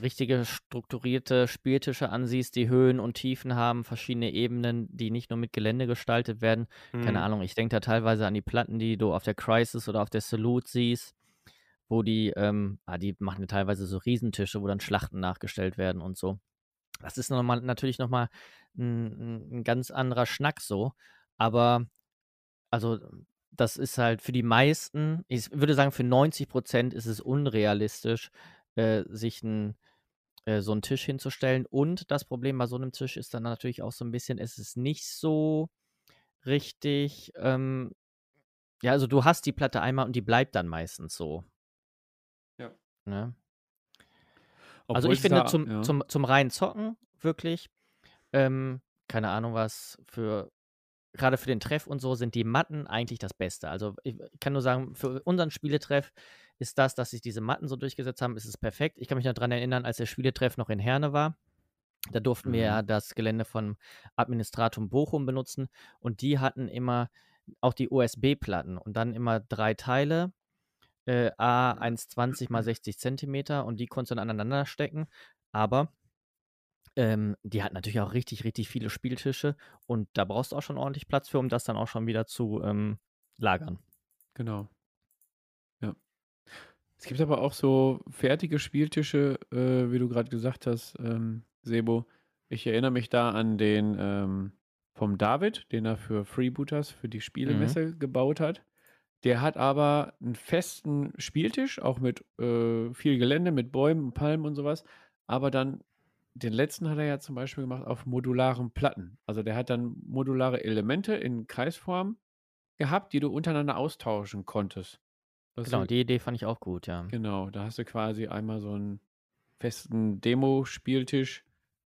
richtige strukturierte Spieltische ansiehst, die Höhen und Tiefen haben, verschiedene Ebenen, die nicht nur mit Gelände gestaltet werden. Keine Mhm. Ahnung, ich denke da teilweise an die Platten, die du auf der Crisis oder auf der Salute siehst, wo die, ähm, ah, die machen ja teilweise so Riesentische, wo dann Schlachten nachgestellt werden und so. Das ist noch mal, natürlich nochmal ein, ein, ein ganz anderer Schnack so. Aber also das ist halt für die meisten, ich würde sagen, für 90 Prozent ist es unrealistisch, äh, sich ein, äh, so einen Tisch hinzustellen. Und das Problem bei so einem Tisch ist dann natürlich auch so ein bisschen, es ist nicht so richtig, ähm, ja, also du hast die Platte einmal und die bleibt dann meistens so. Ja. Ne? Also ich finde da, zum, ja. zum, zum reinen Zocken wirklich, ähm, keine Ahnung was, für gerade für den Treff und so sind die Matten eigentlich das Beste. Also ich ich kann nur sagen, für unseren Spieletreff ist das, dass sich diese Matten so durchgesetzt haben, ist es perfekt. Ich kann mich noch daran erinnern, als der Spieletreff noch in Herne war. Da durften wir ja Mhm. das Gelände von Administratum Bochum benutzen und die hatten immer auch die USB-Platten und dann immer drei Teile, äh, A 1,20 mal 60 Zentimeter und die konntest du dann aneinander stecken. Aber ähm, die hat natürlich auch richtig, richtig viele Spieltische und da brauchst du auch schon ordentlich Platz für, um das dann auch schon wieder zu ähm, lagern. Genau. Es gibt aber auch so fertige Spieltische, äh, wie du gerade gesagt hast, ähm, Sebo. Ich erinnere mich da an den ähm, vom David, den er für Freebooters, für die Mhm. Spielemesse gebaut hat. Der hat aber einen festen Spieltisch, auch mit äh, viel Gelände, mit Bäumen, Palmen und sowas. Aber dann, den letzten hat er ja zum Beispiel gemacht auf modularen Platten. Also der hat dann modulare Elemente in Kreisform gehabt, die du untereinander austauschen konntest. Das Genau, ist, die Idee fand ich auch gut, ja. genau, da hast du quasi einmal so einen festen Demo-Spieltisch,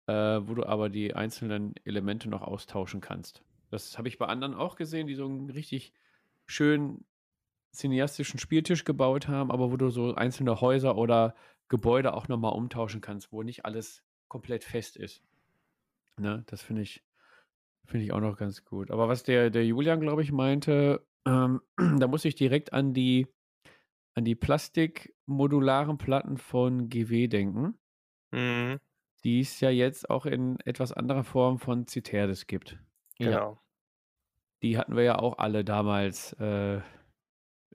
äh, wo du aber die einzelnen Elemente noch austauschen kannst. Das habe ich bei anderen auch gesehen, die so einen richtig schönen cineastischen Spieltisch gebaut haben, aber wo du so einzelne Häuser oder Gebäude auch nochmal umtauschen kannst, wo nicht alles komplett fest ist. Ne? Das finde ich, finde ich auch noch ganz gut. Aber was der, der Julian, glaube ich, meinte, ähm, <clears throat> da muss ich direkt an die, an die plastikmodularen Platten von GW denken, Mhm. die es ja jetzt auch in etwas anderer Form von Citerdes gibt. Ja, Genau. Die hatten wir ja auch alle damals äh,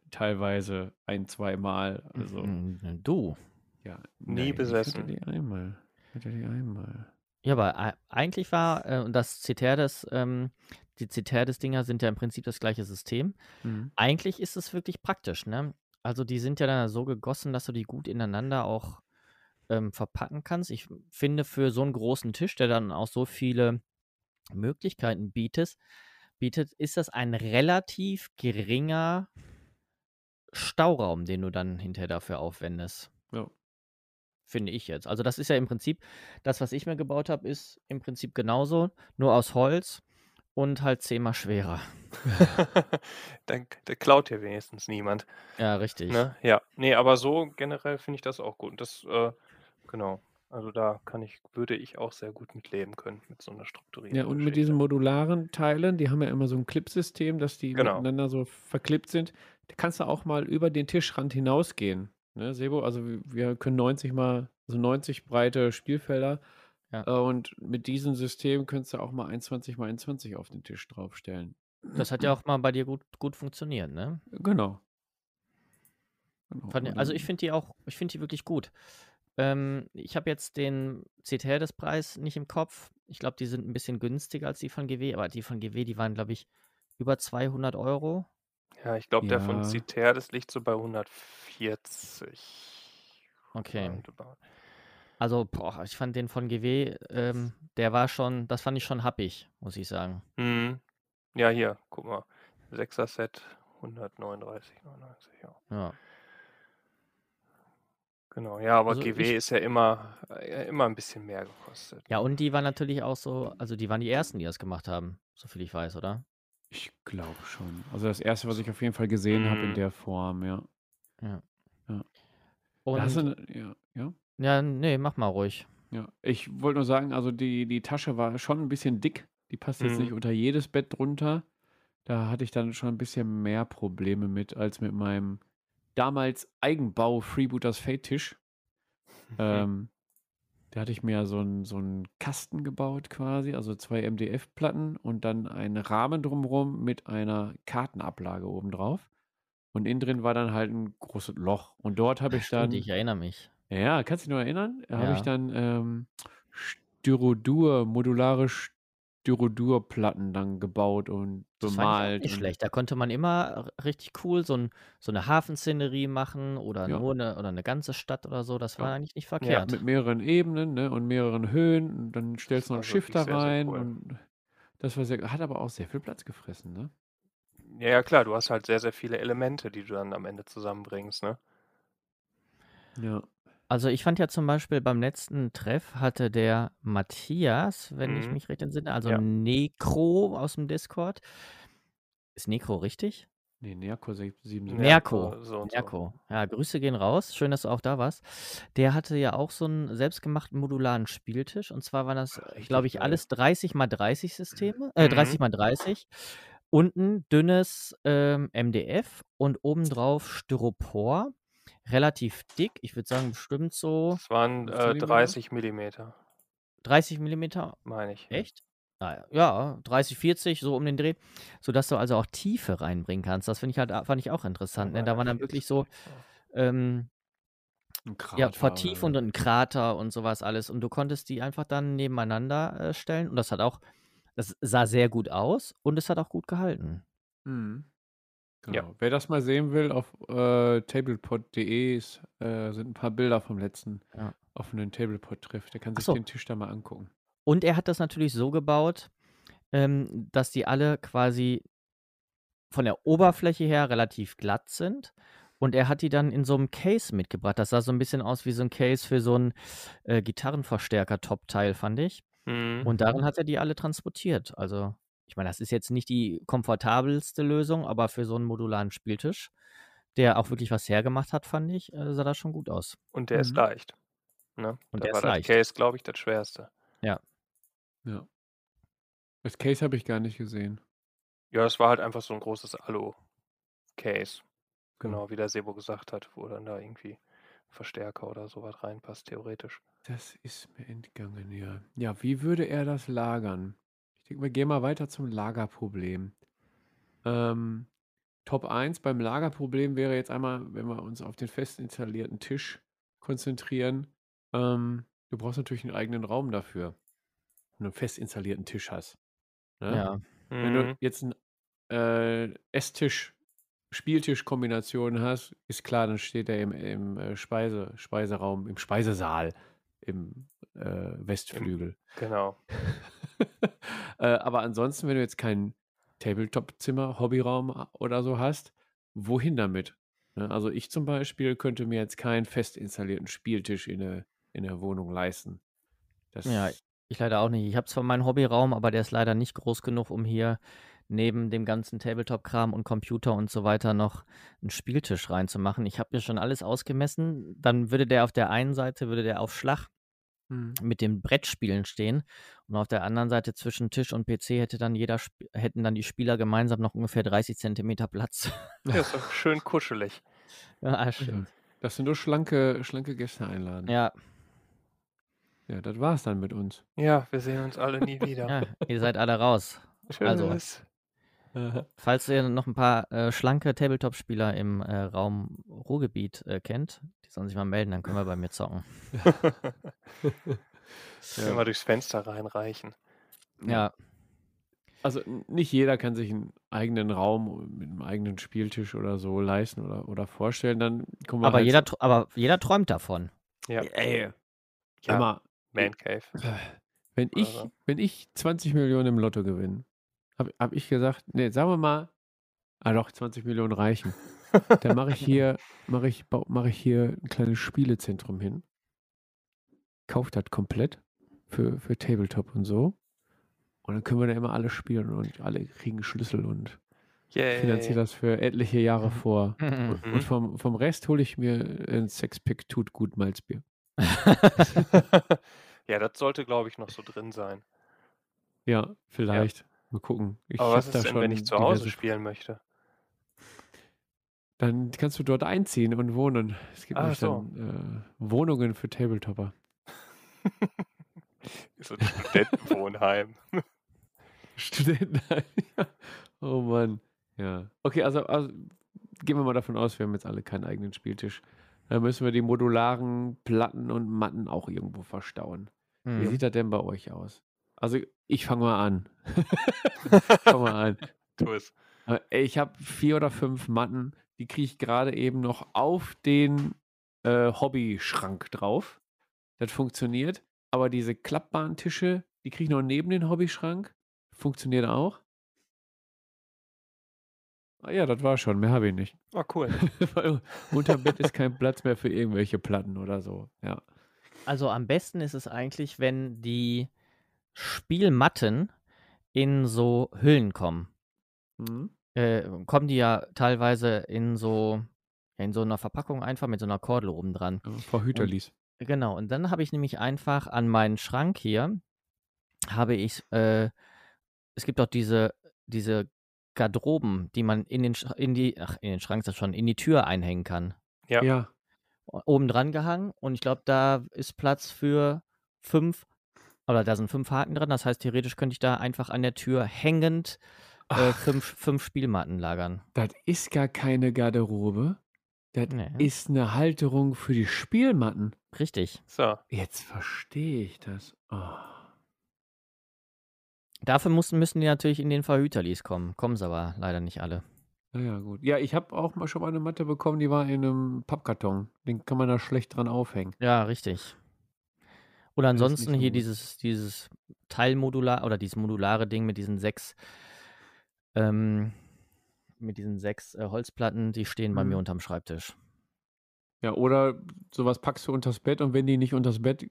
teilweise ein, zwei Mal. Also, Mhm, du. ja, Nie nein, ich hatte besessen. die einmal. Ich hatte die einmal. Ja, aber ei- eigentlich war, äh, und das Citerdes, ähm, die Citerdes-Dinger sind ja im Prinzip das gleiche System. Mhm. Eigentlich ist es wirklich praktisch, ne? Also die sind ja dann so gegossen, dass du die gut ineinander auch ähm, verpacken kannst. Ich finde, für so einen großen Tisch, der dann auch so viele Möglichkeiten bietet, bietet, ist das ein relativ geringer Stauraum, den du dann hinterher dafür aufwendest. Ja. Finde ich jetzt. Also das ist ja im Prinzip, das, was ich mir gebaut habe, ist im Prinzip genauso, nur aus Holz und halt zehnmal schwerer. <laughs> Dann der klaut ja wenigstens niemand. Ja, richtig. Ne? Ja. Nee, aber so generell finde ich das auch gut. Das, äh, genau. Also da kann ich, würde ich auch sehr gut mit leben können, mit so einer strukturierten Ja, und mit diesen modularen Teilen, die haben ja immer so ein Clipsystem, dass die Genau. miteinander so verklippt sind. Da kannst du auch mal über den Tischrand hinausgehen. Ne, Sebo? Also wir- wir können 90 mal, also 90 breite Spielfelder. Ja. Äh, Und mit diesem System könntest du auch mal 21 mal 21 auf den Tisch draufstellen. Das hat ja <clears throat> auch mal bei dir gut, gut funktioniert, ne? Genau. Genau. Also ich finde die auch, ich finde die wirklich gut. Ähm, ich habe jetzt den CTR-Preis nicht im Kopf. Ich glaube, die sind ein bisschen günstiger als die von GW, aber die von GW, die waren, glaube ich, über 200 Euro. Ja, ich glaube, der von Ja. Citer, das liegt so bei 140. Okay. Also, boah, ich fand den von GW, ähm, der war schon, das fand ich schon happig, muss ich sagen. Mhm. Ja, hier, guck mal. 6er Set, 139,99, ja. Ja. Genau, ja, aber Also GW ich- ist ja immer, äh, immer ein bisschen mehr gekostet. Ja, und die waren natürlich auch so, also die waren die ersten, die das gemacht haben, soviel ich weiß, oder? Ich glaube schon. Also das erste, was ich auf jeden Fall gesehen habe in Mhm. der Form, ja. Ja. Ja. Und Da hast du, ne- ja, ja. Ja, nee, mach mal ruhig. Ja, ich wollte nur sagen, also die, die Tasche war schon ein bisschen dick. Die passt jetzt Mhm. nicht unter jedes Bett drunter. Da hatte ich dann schon ein bisschen mehr Probleme mit als mit meinem damals Eigenbau Freebooters Fate Tisch. <laughs> Ähm, da hatte ich mir so einen so einen Kasten gebaut quasi, also zwei MDF-Platten und dann einen Rahmen drumherum mit einer Kartenablage obendrauf. Und innen drin war dann halt ein großes Loch. Und dort habe ich Stimmt, dann. ich erinnere mich. Ja, kannst du dich noch erinnern? Da habe ich dann ähm, Styrodur, modulare Styrodurplatten dann gebaut und Das fand ich auch bemalt. nicht und, schlecht. Da konnte man immer r- richtig cool so, ein, so eine Hafenszenerie machen oder Ja. nur eine, oder eine ganze Stadt oder so. Das war Ja. eigentlich nicht Ja, verkehrt. mit mehreren Ebenen ne, und mehreren Höhen. Und dann stellst Das du noch war ein Schiff wirklich da sehr, sehr rein. cool. Und das war sehr, hat aber auch sehr viel Platz gefressen, ne? Ja, ja, klar, du hast halt sehr, sehr viele Elemente, die du dann am Ende zusammenbringst, ne? Ja. Also ich fand ja zum Beispiel beim letzten Treff hatte der Matthias, wenn ich Mhm. mich recht entsinne, also Ja. Necro aus dem Discord. Ist Necro richtig? Nee, Nerko 77. Nerko. Nerko, so und so. Nerko. Ja, Grüße gehen raus. Schön, dass du auch da warst. Der hatte ja auch so einen selbstgemachten modularen Spieltisch. Und zwar waren das, Richtig glaube ich, geil. alles 30 mal 30 Systeme. Äh, Mhm. 30 mal 30. Unten dünnes ähm, MDF und obendrauf Styropor. Relativ dick. Ich würde sagen, bestimmt so Das waren äh, Zentimeter? 30 Millimeter, 30 Millimeter. meine ich. Echt? Naja, ja, 30, 40, so um den Dreh. Sodass du also auch Tiefe reinbringen kannst. Das finde ich halt, fand ich auch interessant. Ne? Da waren dann wirklich so. Ähm. Ja, Vertiefung oder- und ein Krater und sowas alles. Und du konntest die einfach dann nebeneinander äh, stellen. Und das hat auch, das sah sehr gut aus und es hat auch gut gehalten. Mhm. Ja. Genau. Wer das mal sehen will, auf äh, tablepod.de ist, äh, sind ein paar Bilder vom letzten Ja. offenen Tablepod-Treff. Der kann sich so. den Tisch da mal angucken. Und er hat das natürlich so gebaut, ähm, dass die alle quasi von der Oberfläche her relativ glatt sind. Und er hat die dann in so einem Case mitgebracht. Das sah so ein bisschen aus wie so ein Case für so ein äh, Gitarrenverstärker-Top-Teil, fand ich. Mhm. Und darin hat er die alle transportiert. Also, ich meine, das ist jetzt nicht die komfortabelste Lösung, aber für so einen modularen Spieltisch, der auch wirklich was hergemacht hat, fand ich, äh, sah das schon gut aus. Und der ist Mhm. leicht. Ne? Und da der war ist das leicht. Case, glaube ich, das schwerste. Ja. Das Case habe ich gar nicht gesehen. Ja, es war halt einfach so ein großes Alu-Case. Ja. Genau, wie der Sebo gesagt hat, wo dann da irgendwie Verstärker oder sowas reinpasst, theoretisch. Das ist mir entgangen, ja. Ja, wie würde er das lagern? Wir gehen mal weiter zum Lagerproblem. Ähm, Top 1 beim Lagerproblem wäre jetzt einmal, wenn wir uns auf den fest installierten Tisch konzentrieren. Ähm, du brauchst natürlich einen eigenen Raum dafür, wenn du einen fest installierten Tisch hast. Ne? Ja. Wenn du Mhm. jetzt einen äh, Esstisch Spieltischkombinationen hast, ist klar, dann steht er im, im äh, Speise, Speiseraum, im Speisesaal, im äh, Westflügel. Genau. <laughs> äh, aber ansonsten, wenn du jetzt kein Tabletop-Zimmer, Hobbyraum oder so hast, wohin damit? Ne, also ich zum Beispiel könnte mir jetzt keinen fest installierten Spieltisch in der, in der Wohnung leisten. Das ja, ich leider auch nicht. Ich habe zwar meinen Hobbyraum, aber der ist leider nicht groß genug, um hier neben dem ganzen Tabletop-Kram und Computer und so weiter noch einen Spieltisch reinzumachen. Ich habe mir schon alles ausgemessen. Dann würde der auf der einen Seite würde der auf Schlag mhm. mit den Brettspielen stehen und auf der anderen Seite zwischen Tisch und PC hätte dann jeder hätten dann die Spieler gemeinsam noch ungefähr 30 Zentimeter Platz. <laughs> Ja, ist doch schön kuschelig. Ja, stimmt. Dass du nur schlanke, schlanke Gäste einladen. Ja. Ja, das war's dann mit uns. Ja, wir sehen uns alle nie wieder. Ja, ihr seid alle raus. Also, <laughs> falls ihr noch ein paar äh, schlanke Tabletop-Spieler im äh, Raum Ruhrgebiet äh, kennt, die sollen sich mal melden, dann können wir bei mir zocken. <laughs> <laughs> Können wir durchs Fenster reinreichen. Ja. Also nicht jeder kann sich einen eigenen Raum mit einem eigenen Spieltisch oder so leisten oder, oder vorstellen. Dann kommen wir aber, halt jeder, aber jeder träumt davon. Ja. Ey, Ja, mal, Man Cave. wenn ich, Also. wenn ich 20 Millionen im Lotto gewinne, habe hab ich gesagt, nee, sagen wir mal, ah doch, 20 Millionen reichen. Dann mache ich hier, mache ich, mache ich hier ein kleines Spielezentrum hin. Kauft das komplett für, für Tabletop und so. Und dann können wir da immer alle spielen und alle kriegen Schlüssel und finanziere Yay. das für etliche Jahre <laughs> vor. Und, Mhm. und vom, vom Rest hole ich mir ein Sexpack tut gut Malzbier. <laughs> ja, das sollte, glaube ich, noch so drin sein. Ja, vielleicht. Mal gucken. Ich Aber was ist denn, wenn ich zu Hause spielen möchte? Dann kannst du dort einziehen und wohnen. Es gibt Ah, so. dann äh, Wohnungen für Tabletopper. <laughs> So ein Studentenwohnheim. <laughs> Studentenheim. <laughs> Ja. oh Mann. Ja. Okay, also, also gehen wir mal davon aus, wir haben jetzt alle keinen eigenen Spieltisch. Dann müssen wir die modularen Platten und Matten auch irgendwo verstauen. Wie Mhm. sieht das denn bei euch aus? Also, ich fange mal an. <laughs> Fang mal an. Tu es. Äh, Ich habe vier oder fünf Matten, die kriege ich gerade eben noch auf den äh, Hobbyschrank drauf. Das funktioniert. Aber diese klappbaren Tische, die kriege ich noch neben den Hobbyschrank. Funktioniert auch. Ah ja, das war schon. Mehr habe ich nicht. Ah, cool. <laughs> Weil unterm Bett ist kein Platz mehr für irgendwelche Platten oder so. Ja. Also am besten ist es eigentlich, wenn die Spielmatten in so Hüllen kommen. Mhm. Äh, kommen die ja teilweise in so, in so einer Verpackung einfach mit so einer Kordel oben dran. Ja, Frau Hüterlies. Genau, und dann habe ich nämlich einfach an meinen Schrank hier, habe ich, äh, es gibt auch diese, diese Garderoben, die man in den, Sch- in die, ach, in den Schrank ist das schon, in die Tür einhängen kann. Ja. Ja. Oben dran gehangen und ich glaube, da ist Platz für fünf, oder da sind fünf Haken dran, das heißt, theoretisch könnte ich da einfach an der Tür hängend äh, Ach, fünf, fünf Spielmatten lagern. das ist gar keine Garderobe. Das Nee. ist eine Halterung für die Spielmatten. Richtig. So. Jetzt verstehe ich das. Oh. Dafür mussten, müssen die natürlich in den Verhüterlis kommen. Kommen sie aber leider nicht alle. Naja, gut. Ja, ich habe auch mal schon mal eine Matte bekommen, die war in einem Pappkarton. Den kann man da schlecht dran aufhängen. Ja, richtig. Oder ansonsten so hier dieses, dieses Teilmodular oder dieses modulare Ding mit diesen sechs, ähm, mit diesen sechs äh, Holzplatten, die stehen bei mir Mhm. unterm Schreibtisch. Ja, oder sowas packst du unters Bett und wenn die nicht unters Bett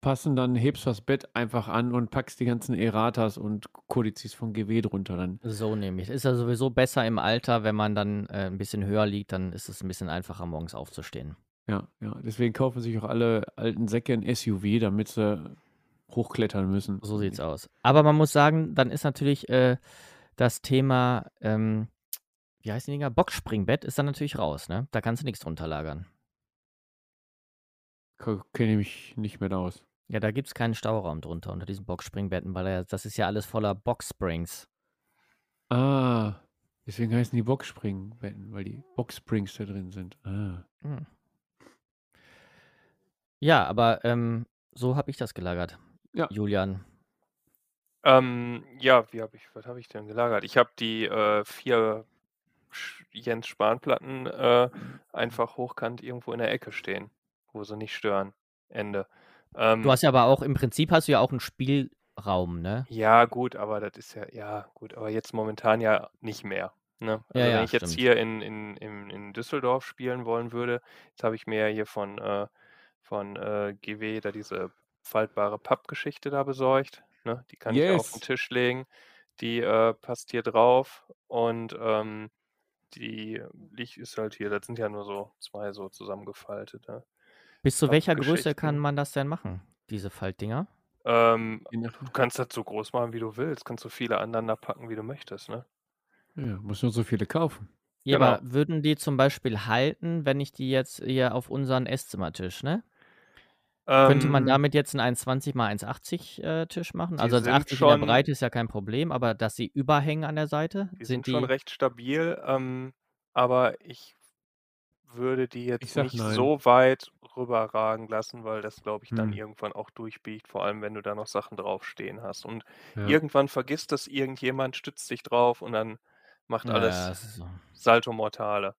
passen, dann hebst du das Bett einfach an und packst die ganzen Erratas und Kodizes von GW drunter. Dann So nämlich. Ist ja sowieso besser im Alter, wenn man dann äh, ein bisschen höher liegt, dann ist es ein bisschen einfacher, morgens aufzustehen. Ja, ja. Deswegen kaufen sich auch alle alten Säcke ein SUV, damit sie hochklettern müssen. So sieht's aus. Aber man muss sagen, dann ist natürlich äh, das Thema, ähm, wie heißt die Dinger? Boxspringbett ist dann natürlich raus, ne? Da kannst du nichts drunter lagern. Kenne ich mich nicht mehr aus. Ja, da gibt's keinen Stauraum drunter unter diesen Boxspringbetten, weil das ist ja alles voller Boxsprings. Ah, deswegen heißen die Boxspringbetten, weil die Boxsprings da drin sind. Ah. Hm. Ja, aber ähm, so habe ich das gelagert. Ja. Julian. Ähm, ja, wie habe ich, was habe ich denn gelagert? Ich habe die äh, vier Jens Spahn-Platten äh, einfach hochkant irgendwo in der Ecke stehen, wo sie nicht stören. Ende. Ähm, du hast ja aber auch, im Prinzip hast du ja auch einen Spielraum, ne? Ja, gut, aber das ist ja, ja, gut, aber jetzt momentan ja nicht mehr. Ne? Also ja, wenn ja, ich jetzt stimmt. hier in, in, in, in Düsseldorf spielen wollen würde, jetzt habe ich mir ja hier von, äh, von äh, GW da diese faltbare Pappgeschichte da besorgt. Ne? Die kann ich auf den Yes. Tisch legen. Die äh, passt hier drauf und ähm, die liegt ist halt hier. Das sind ja nur so zwei so zusammengefaltete. Bis zu welcher Größe kann man das denn machen, diese Faltdinger? Ähm, du kannst das so groß machen, wie du willst. Kannst so viele aneinander packen, wie du möchtest. Ne? Ja, muss nur so viele kaufen. Ja, Genau. aber würden die zum Beispiel halten, wenn ich die jetzt hier auf unseren Esszimmertisch, ne? Könnte man Ähm, damit jetzt einen 1,20 mal 1,80 äh, Tisch machen? Also sind 1,80 in schon- der Breite ist ja kein Problem, aber dass sie überhängen an der Seite, Die sind sind schon die. recht stabil, ähm, aber ich würde die jetzt nicht nein. so weit rüberragen lassen, weil das, glaube ich, dann Hm. irgendwann auch durchbiegt, vor allem wenn du da noch Sachen draufstehen hast. Und Ja. irgendwann vergisst das irgendjemand, stützt sich drauf und dann macht Ja, alles ist so. Salto Mortale.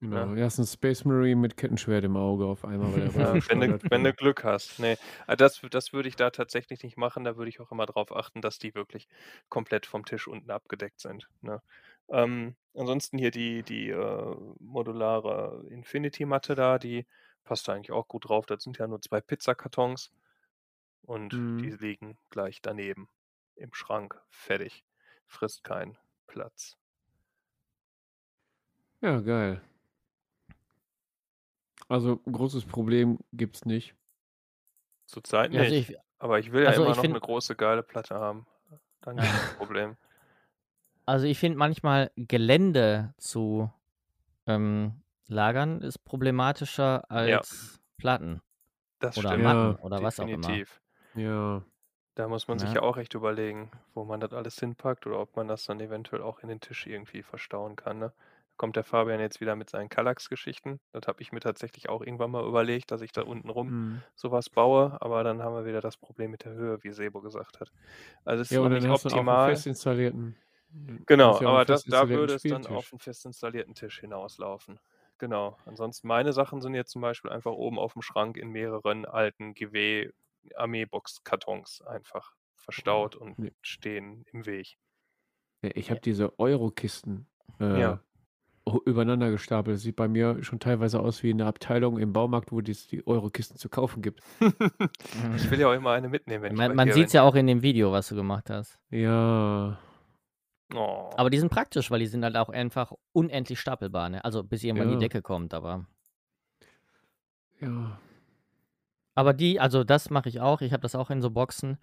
Genau. ne? Erst ein Space Marine mit Kettenschwert im Auge auf einmal, weil er <laughs> Ja, wenn, du, wenn du. Glück hast. Nee, äh, das, das würde ich da tatsächlich nicht machen. Da würde ich auch immer darauf achten, dass die wirklich komplett vom Tisch unten abgedeckt sind. Ne? Ähm, ansonsten hier die, die äh, modulare Infinity-Matte da, die passt da eigentlich auch gut drauf. Das sind ja nur zwei Pizzakartons und Mhm. die liegen gleich daneben im Schrank. Fertig. Frisst keinen Platz. Ja, geil. Also ein großes Problem gibt's nicht. Zurzeit Ja, nicht. also ich, Aber ich will ja also immer noch find- eine große, geile Platte haben. Dann Ja. ist das <laughs> Problem. also ich finde manchmal Gelände zu ähm, lagern ist problematischer als Platten Das oder stimmt. Matten Ja, oder was auch immer. Definitiv. Ja. Da muss man sich Ja. ja auch echt überlegen, wo man das alles hinpackt oder ob man das dann eventuell auch in den Tisch irgendwie verstauen kann. Ne? Kommt der Fabian jetzt wieder mit seinen Kallax-Geschichten. Das habe ich mir tatsächlich auch irgendwann mal überlegt, dass ich da unten rum Mhm. sowas baue, aber dann haben wir wieder das Problem mit der Höhe, wie Sebo gesagt hat. Also es ist Ja, noch und nicht hast du auch einen optimal. fest installierten. du Genau, ja auch einen aber das, da würde es dann auf einen fest installierten Tisch hinauslaufen. Genau. Ansonsten meine Sachen sind jetzt zum Beispiel einfach oben auf dem Schrank in mehreren alten GW Armeebox-Kartons einfach verstaut und Nee. stehen im Weg. Ich habe diese Euro-Kisten äh, Ja. Übereinander gestapelt. Das sieht bei mir schon teilweise aus wie eine Abteilung im Baumarkt, wo es die Euro-Kisten zu kaufen gibt. <laughs> ich will ja auch immer eine mitnehmen, wenn Man, ich man sieht es ja auch in dem Video, was du gemacht hast. Ja. Oh. Aber die sind praktisch, weil die sind halt auch einfach unendlich stapelbar. Ne? Also bis irgendwann Ja. die Decke kommt, aber. Ja. Aber die, also das mache ich auch. Ich habe das auch in so Boxen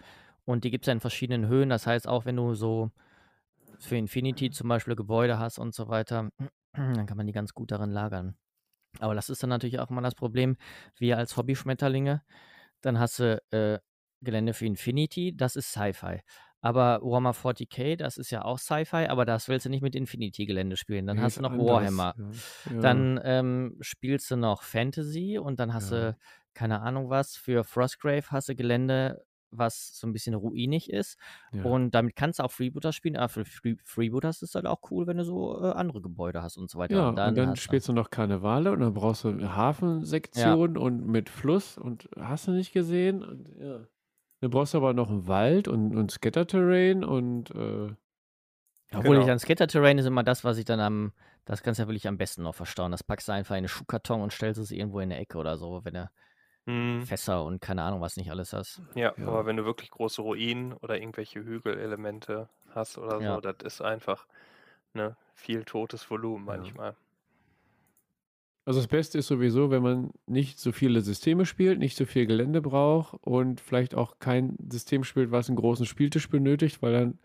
und die gibt es ja in verschiedenen Höhen. Das heißt, auch wenn du so für Infinity zum Beispiel Gebäude hast und so weiter, <clears throat> dann kann man die ganz gut darin lagern. Aber das ist dann natürlich auch immer das Problem, wir als Hobby-Schmetterlinge, dann hast du äh, Gelände für Infinity, das ist Sci-Fi. Aber Warhammer 40k, das ist ja auch Sci-Fi, aber das willst du nicht mit Infinity-Gelände spielen. Dann Nee, hast du noch anders, Warhammer. Ja. Ja. Dann ähm, spielst du noch Fantasy und dann hast Ja. du, keine Ahnung was, für Frostgrave hast du Gelände, was so ein bisschen ruinig ist. ja. Und damit kannst du auch Freebooters spielen, aber für Free Freebooters ist halt auch cool, wenn du so äh, andere Gebäude hast und so weiter. Ja, und dann, und dann spielst du noch Karnevale und dann brauchst du eine Hafensektion und mit Fluss und hast du nicht gesehen? Und ja. Dann brauchst du aber noch einen Wald und, und Scatterterrain und äh, Obwohl ich Genau. dann Skater-Terrain ist immer das, was ich dann am, das kannst du ja wirklich am besten noch verstauen. Das packst du einfach in einen Schuhkarton und stellst es irgendwo in der Ecke oder so, wenn du Hm. Fässer und keine Ahnung was nicht alles hast. Ja, Ja. aber wenn du wirklich große Ruinen oder irgendwelche Hügelelemente hast oder Ja. so, das ist einfach ne, viel totes Volumen Ja. manchmal. Also das Beste ist sowieso, wenn man nicht so viele Systeme spielt, nicht so viel Gelände braucht und vielleicht auch kein System spielt, was einen großen Spieltisch benötigt, weil dann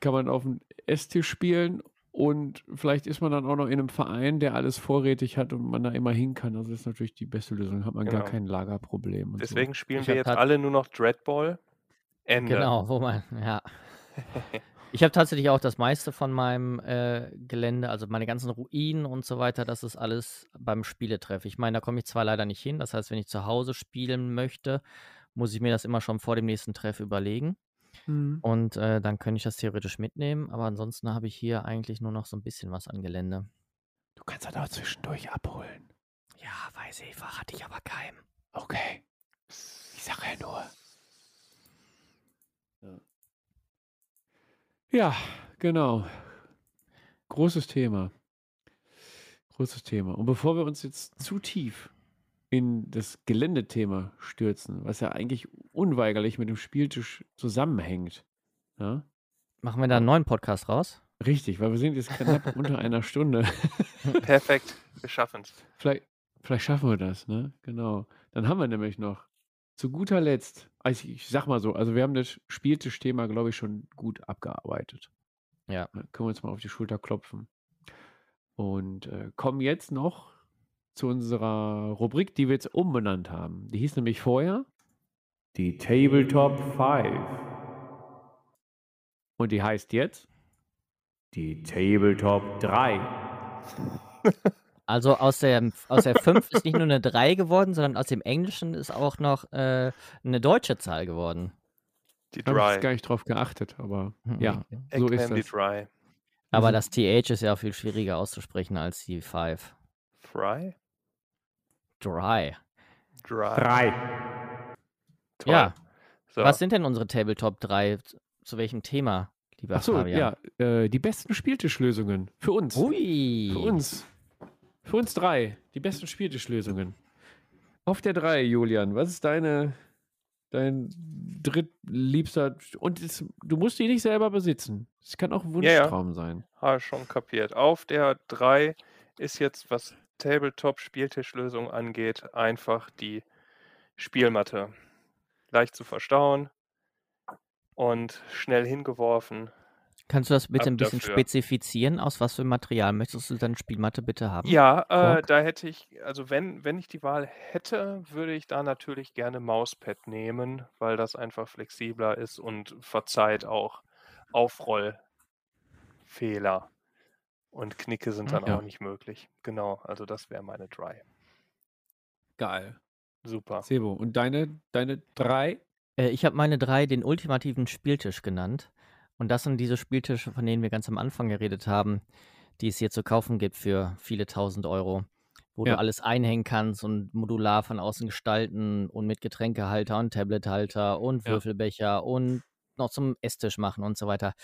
kann man auf dem Esstisch spielen und vielleicht ist man dann auch noch in einem Verein, der alles vorrätig hat und man da immer hin kann. Also das ist natürlich die beste Lösung, hat man gar Genau. kein Lagerproblem. Und Deswegen spielen Ich wir jetzt alle nur noch Dreadball. Ende. Genau, wo man, ja. Ich habe tatsächlich auch das meiste von meinem äh, Gelände, also meine ganzen Ruinen und so weiter, das ist alles beim Spieletreff. Ich meine, da komme ich zwar leider nicht hin, das heißt, wenn ich zu Hause spielen möchte, muss ich mir das immer schon vor dem nächsten Treff überlegen. Mhm. Und äh, dann könnte ich das theoretisch mitnehmen. Aber ansonsten habe ich hier eigentlich nur noch so ein bisschen was an Gelände. Du kannst das auch zwischendurch abholen. Ja, weiß ich, verrate ich aber keinem. Okay. Ich sage ja nur. Ja, genau. Großes Thema. Großes Thema. Und bevor wir uns jetzt zu tief in das Geländethema stürzen, was ja eigentlich unweigerlich mit dem Spieltisch zusammenhängt. Ja? Machen wir da einen neuen Podcast raus? Richtig, weil wir sind jetzt knapp <laughs> unter einer Stunde. <laughs> Perfekt, wir schaffen es. Vielleicht, vielleicht schaffen wir das, ne? Genau. Dann haben wir nämlich noch zu guter Letzt, also ich sag mal so, also wir haben das Spieltischthema, glaube ich, schon gut abgearbeitet. Ja. Da können wir uns mal auf die Schulter klopfen. Und äh, kommen jetzt noch zu unserer Rubrik, die wir jetzt umbenannt haben. Die hieß nämlich vorher die Tabletop 5. Und die heißt jetzt die Tabletop 3. <laughs> Also aus der, aus der 5 ist nicht nur eine 3 geworden, sondern aus dem Englischen ist auch noch äh, eine deutsche Zahl geworden. Die Da habe ich jetzt Dry. gar nicht drauf geachtet, aber ja, Okay. so ist Eggman die das. Dry. Aber Also- das TH ist ja auch viel schwieriger auszusprechen als die 5. Fry? Dry. Dry. Drei. Toll. Ja. So. Was sind denn unsere Tabletop 3? Zu welchem Thema, lieber Ach so, Fabian? ja, äh, die besten Spieltischlösungen für uns. Ui. Für uns. Für uns drei. Die besten Spieltischlösungen. Auf der drei, Julian. Was ist deine, dein drittliebster? Und es, du musst die nicht selber besitzen. Es kann auch ein Ja, ja. Wunschtraum sein. Ah, schon kapiert. Auf der 3 ist jetzt, was Tabletop-Spieltischlösung angeht, einfach die Spielmatte. Leicht zu verstauen und schnell hingeworfen. Kannst du das bitte Ab ein bisschen dafür. spezifizieren? Aus was für Material möchtest du deine Spielmatte bitte haben? Ja, äh, da hätte ich, also wenn, wenn ich die Wahl hätte, würde ich da natürlich gerne Mauspad nehmen, weil das einfach flexibler ist und verzeiht auch Aufrollfehler. Und Knicke sind dann Ja. auch nicht möglich. Genau, also das wäre meine Dry. Geil. Super. Sebo, und deine, deine drei? Äh, ich habe meine drei den ultimativen Spieltisch genannt. Und das sind diese Spieltische, von denen wir ganz am Anfang geredet haben, die es hier zu kaufen gibt für viele tausend Euro, wo Ja. du alles einhängen kannst und modular von außen gestalten und mit Getränkehalter und Tablethalter und Ja. Würfelbecher und noch zum Esstisch machen und so weiter.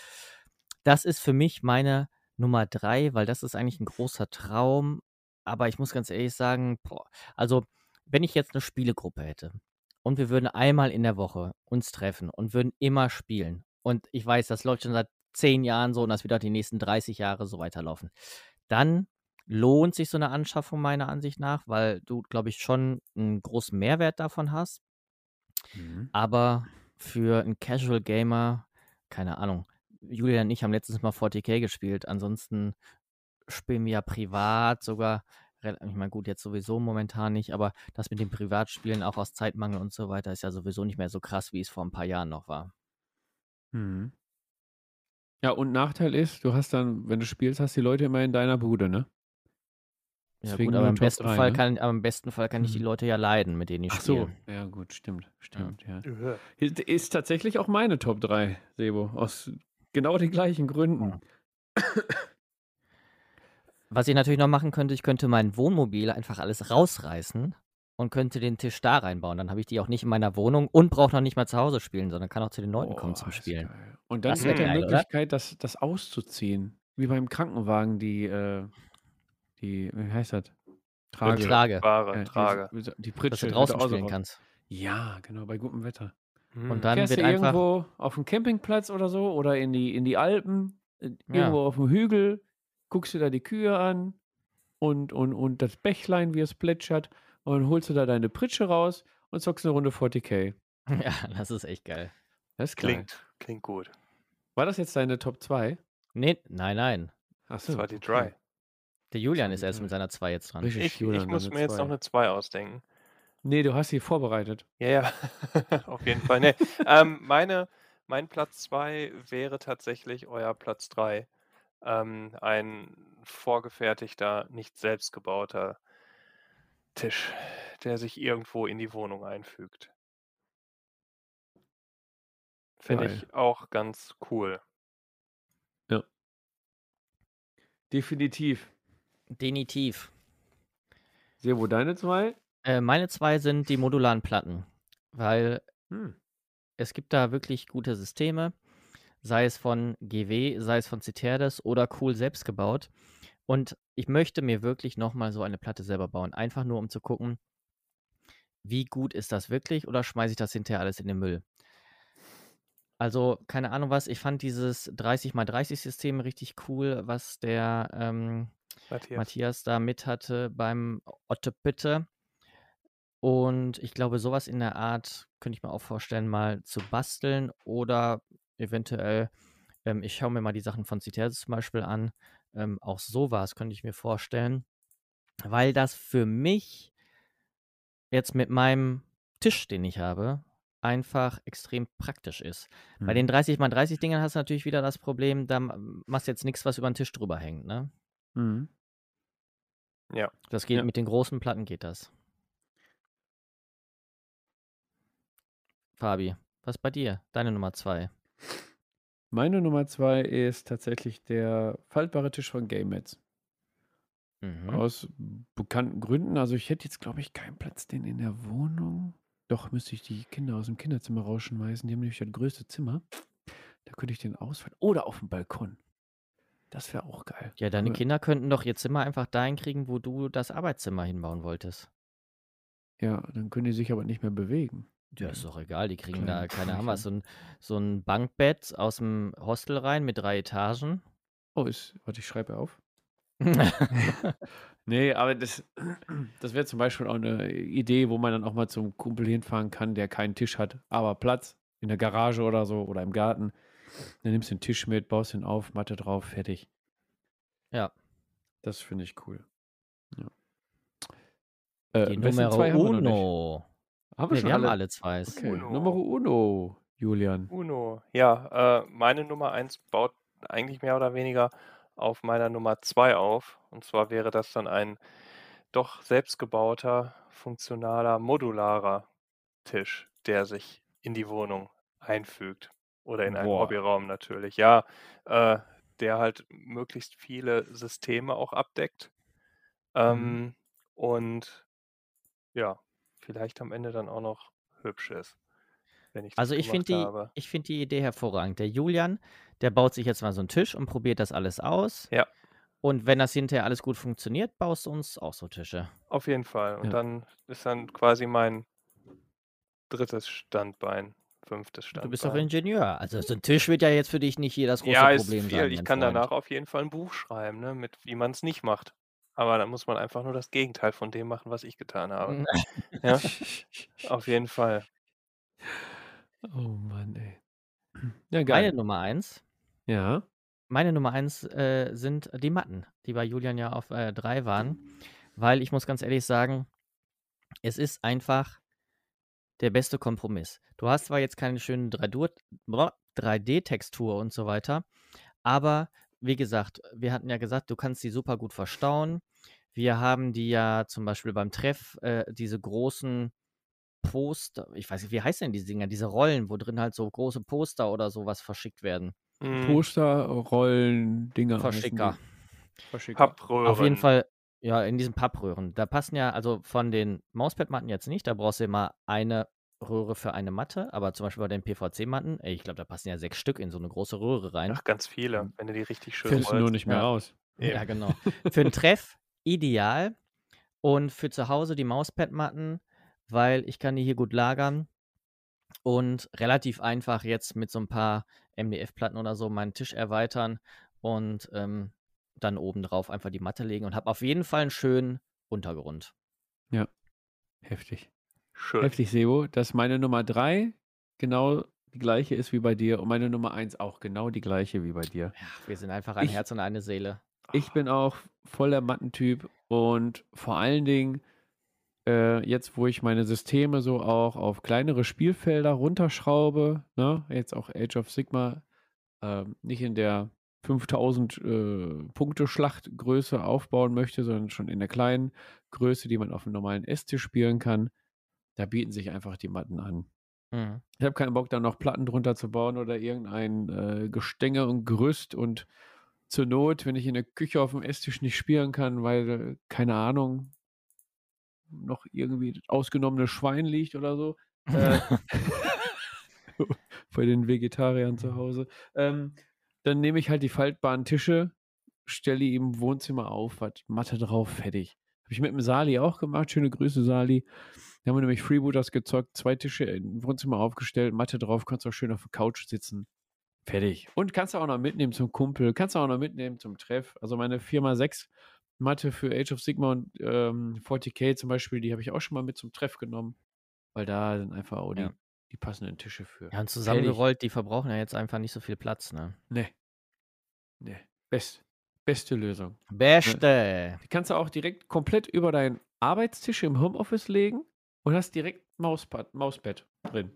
Das ist für mich meine Nummer drei, weil das ist eigentlich ein großer Traum. Aber ich muss ganz ehrlich sagen, boah, also wenn ich jetzt eine Spielegruppe hätte und wir würden einmal in der Woche uns treffen und würden immer spielen. Und ich weiß, das läuft schon seit zehn Jahren so und das wird auch die nächsten 30 Jahre so weiterlaufen. Dann lohnt sich so eine Anschaffung meiner Ansicht nach, weil du, glaube ich, schon einen großen Mehrwert davon hast. Aber für einen Casual Gamer, keine Ahnung. Julian und ich haben letztens mal 40k gespielt. Ansonsten spielen wir ja privat sogar. Ich meine, gut, jetzt sowieso momentan nicht, aber das mit dem Privatspielen auch aus Zeitmangel und so weiter ist ja sowieso nicht mehr so krass, wie es vor ein paar Jahren noch war. Mhm. Ja, und Nachteil ist, du hast dann, wenn du spielst, hast die Leute immer in deiner Bude, ne? Ja, gut, aber im besten, drei, Fall ne? kann, aber im besten Fall kann ich die Mhm. Leute ja leiden, mit denen ich Ach so, spiele. ja gut, stimmt, stimmt, ja. Äh, Ist, ist tatsächlich auch meine Top 3, Sebo, aus genau den gleichen Gründen. Was ich natürlich noch machen könnte, ich könnte mein Wohnmobil einfach alles rausreißen und könnte den Tisch da reinbauen. Dann habe ich die auch nicht in meiner Wohnung und brauche noch nicht mal zu Hause spielen, sondern kann auch zu den Leuten kommen zum Spielen. geil. Und dann Das wär mit der geil, oder? Möglichkeit, das, das auszuziehen. Wie beim Krankenwagen, die, äh, die, wie heißt das? Trage. Äh, die- Trage. Die, die Dass Pritsche. du mit draußen spielen kannst. Ja, genau, bei gutem Wetter. Hm. Und dann Fährst wird du einfach. irgendwo auf dem Campingplatz oder so oder in die, in die Alpen, äh, Ja. irgendwo auf dem Hügel, guckst du da die Kühe an und, und, und das Bächlein, wie es plätschert, und dann holst du da deine Pritsche raus und zockst eine Runde 40k. <laughs> Ja, das ist echt geil. Das ist geil. Klingt, klingt gut. War das jetzt deine Top 2? Nee, nein, nein. Achso. Das war die Dry. Der Julian ist erst mit seiner 2 jetzt dran. Ich, Julian, ich muss mir jetzt noch zwei. eine 2 ausdenken. Nee, du hast sie vorbereitet. Ja, ja, <laughs> auf jeden Fall. Nee. ähm, meine, mein Platz 2 wäre tatsächlich euer Platz 3. Ähm, ein vorgefertigter, nicht selbstgebauter Tisch, der sich irgendwo in die Wohnung einfügt. Finde ich auch ganz cool. Ja. Definitiv. Definitiv. Sebo, deine zwei? Äh, meine zwei sind die modularen Platten, weil Hm. es gibt da wirklich gute Systeme, sei es von GW, sei es von Citerdes oder cool selbst gebaut. Und ich möchte mir wirklich nochmal so eine Platte selber bauen, einfach nur um zu gucken, wie gut ist das wirklich oder schmeiße ich das hinterher alles in den Müll. Also, keine Ahnung was, ich fand dieses 30x30-System richtig cool, was der ähm, Matthias. Matthias da mit hatte beim Ottepitte. Und ich glaube, sowas in der Art könnte ich mir auch vorstellen, mal zu basteln oder eventuell, ähm, ich schaue mir mal die Sachen von Citerdes zum Beispiel an. Ähm, auch sowas könnte ich mir vorstellen, weil das für mich jetzt mit meinem Tisch, den ich habe, einfach extrem praktisch ist. Bei Hm. den 30x30 Dingern hast du natürlich wieder das Problem, da machst du jetzt nichts, was über den Tisch drüber hängt, ne? Mhm. Ja. Das geht Ja. mit den großen Platten geht das. Fabi, was bei dir? Deine Nummer zwei. Meine Nummer zwei ist tatsächlich der faltbare Tisch von GameMats. Mhm. Aus bekannten Gründen. Also ich hätte jetzt, glaube ich, keinen Platz den in der Wohnung. Doch müsste ich die Kinder aus dem Kinderzimmer rausschmeißen. Die haben nämlich das größte Zimmer. Da könnte ich den ausfallen. Oder auf dem Balkon. Das wäre auch geil. Ja, deine Aber- Kinder könnten doch ihr Zimmer einfach dahin kriegen, wo du das Arbeitszimmer hinbauen wolltest. Ja, dann können die sich aber nicht mehr bewegen. Ja, ist doch egal, die kriegen Kleine da, keine Ahnung was, so ein, so ein Bankbett aus dem Hostel rein mit drei Etagen. Oh, ist. Warte, ich schreibe auf. <laughs> <laughs> Nee, aber das, <clears throat> das wäre zum Beispiel auch eine Idee, wo man dann auch mal zum Kumpel hinfahren kann, der keinen Tisch hat, aber Platz in der Garage oder so oder im Garten. Dann nimmst du den Tisch mit, baust ihn auf, Matte drauf, fertig. ja, Das finde ich cool. Ja. Äh, die nicht? uno. Haben wir Nee, schon wir haben alle? alle zwei. Okay, Uno. Numero uno, Julian. Uno. Ja, äh, meine Nummer 1 baut eigentlich mehr oder weniger auf meiner Nummer 2 auf. Und zwar wäre das dann ein doch selbstgebauter, funktionaler, modularer Tisch, der sich in die Wohnung einfügt. Oder in einen Boah. Hobbyraum natürlich. Ja, äh, der halt möglichst viele Systeme auch abdeckt. Ähm, Und ja, vielleicht am Ende dann auch noch hübsch ist. Wenn ich Also ich finde die, ich find die Idee hervorragend. Der Julian, der baut sich jetzt mal so einen Tisch und probiert das alles aus. Ja. Und wenn das hinterher alles gut funktioniert, baust du uns auch so Tische. Auf jeden Fall. Und Ja. dann ist dann quasi mein drittes Standbein, fünftes Du Standbein. bist doch Ingenieur. Also so ein Tisch wird ja jetzt für dich nicht hier das große ja, ist Problem viel. sein. Ich kann Freund. danach auf jeden Fall ein Buch schreiben, ne, mit wie man es nicht macht. Aber dann muss man einfach nur das Gegenteil von dem machen, was ich getan habe. Ja, <laughs> auf jeden Fall. Oh Mann, ey. <clears throat> Ja, Meine geil. Nummer eins. Ja. Meine Nummer eins äh, sind die Matten, die bei Julian ja auf äh, drei waren. Weil ich muss ganz ehrlich sagen, es ist einfach der beste Kompromiss. Du hast zwar jetzt keine schöne 3D 3D-Textur und so weiter, aber wie gesagt, wir hatten ja gesagt, du kannst die super gut verstauen. Wir haben die ja zum Beispiel beim Treff, äh, diese großen Poster, ich weiß nicht, wie heißt denn diese Dinger, diese Rollen, wo drin halt so große Poster oder sowas verschickt werden. Mhm. Poster, Rollen, Dinger. Verschicker. Verschicker. Pappröhren. Auf jeden Fall, ja, in diesen Pappröhren. Da passen ja, also von den Mauspad-Matten jetzt nicht, da brauchst du immer eine Röhre für eine Matte, aber zum Beispiel bei den PVC-Matten, ey, ich glaube, da passen ja sechs Stück in so eine große Röhre rein. Ach, ganz viele, wenn du die richtig schön Findest du nur nicht mehr Ja. raus. Eben. Ja, genau. <laughs> Für einen Treff ideal und für zu Hause die Mauspad-Matten, weil ich kann die hier gut lagern und relativ einfach jetzt mit so ein paar MDF-Platten oder so meinen Tisch erweitern und ähm, dann oben drauf einfach die Matte legen und habe auf jeden Fall einen schönen Untergrund. Heftig. Schön. Heftig, Sebo. Dass meine Nummer drei genau die gleiche ist wie bei dir und meine Nummer eins auch genau die gleiche wie bei dir. Ja, wir sind einfach ein Ich- Herz und eine Seele. Ich bin auch voller Mattentyp und vor allen Dingen äh, jetzt, wo ich meine Systeme so auch auf kleinere Spielfelder runterschraube, ne, jetzt auch Age of Sigma, ähm, nicht in der 5000 äh, Punkte Schlachtgröße aufbauen möchte, sondern schon in der kleinen Größe, die man auf einem normalen Esstisch spielen kann, da bieten sich einfach die Matten an. Mhm. Ich habe keinen Bock, da noch Platten drunter zu bauen oder irgendein äh, Gestänge und Gerüst und zur Not, wenn ich in der Küche auf dem Esstisch nicht spielen kann, weil, keine Ahnung, noch irgendwie das ausgenommene Schwein liegt oder so. Äh, <laughs> bei den Vegetariern zu Hause. Ähm, dann nehme ich halt die faltbaren Tische, stelle die im Wohnzimmer auf, was Matte drauf, fertig. Habe ich mit dem Sali auch gemacht. Schöne Grüße, Sali. Da haben wir nämlich Freebooters gezockt, zwei Tische im Wohnzimmer aufgestellt, Matte drauf, kannst auch schön auf der Couch sitzen. Fertig. Und kannst du auch noch mitnehmen zum Kumpel, kannst du auch noch mitnehmen zum Treff. Also meine 4x6 Matte für Age of Sigma und ähm, 40k zum Beispiel, die habe ich auch schon mal mit zum Treff genommen, weil da sind einfach auch die, Ja. die passenden Tische für. Ja, und zusammengerollt, die verbrauchen ja jetzt einfach nicht so viel Platz, ne? Nee. Nee. Best. Beste Lösung. Beste. Die kannst du auch direkt komplett über deinen Arbeitstisch im Homeoffice legen und hast direkt Mauspad, Mauspad drin.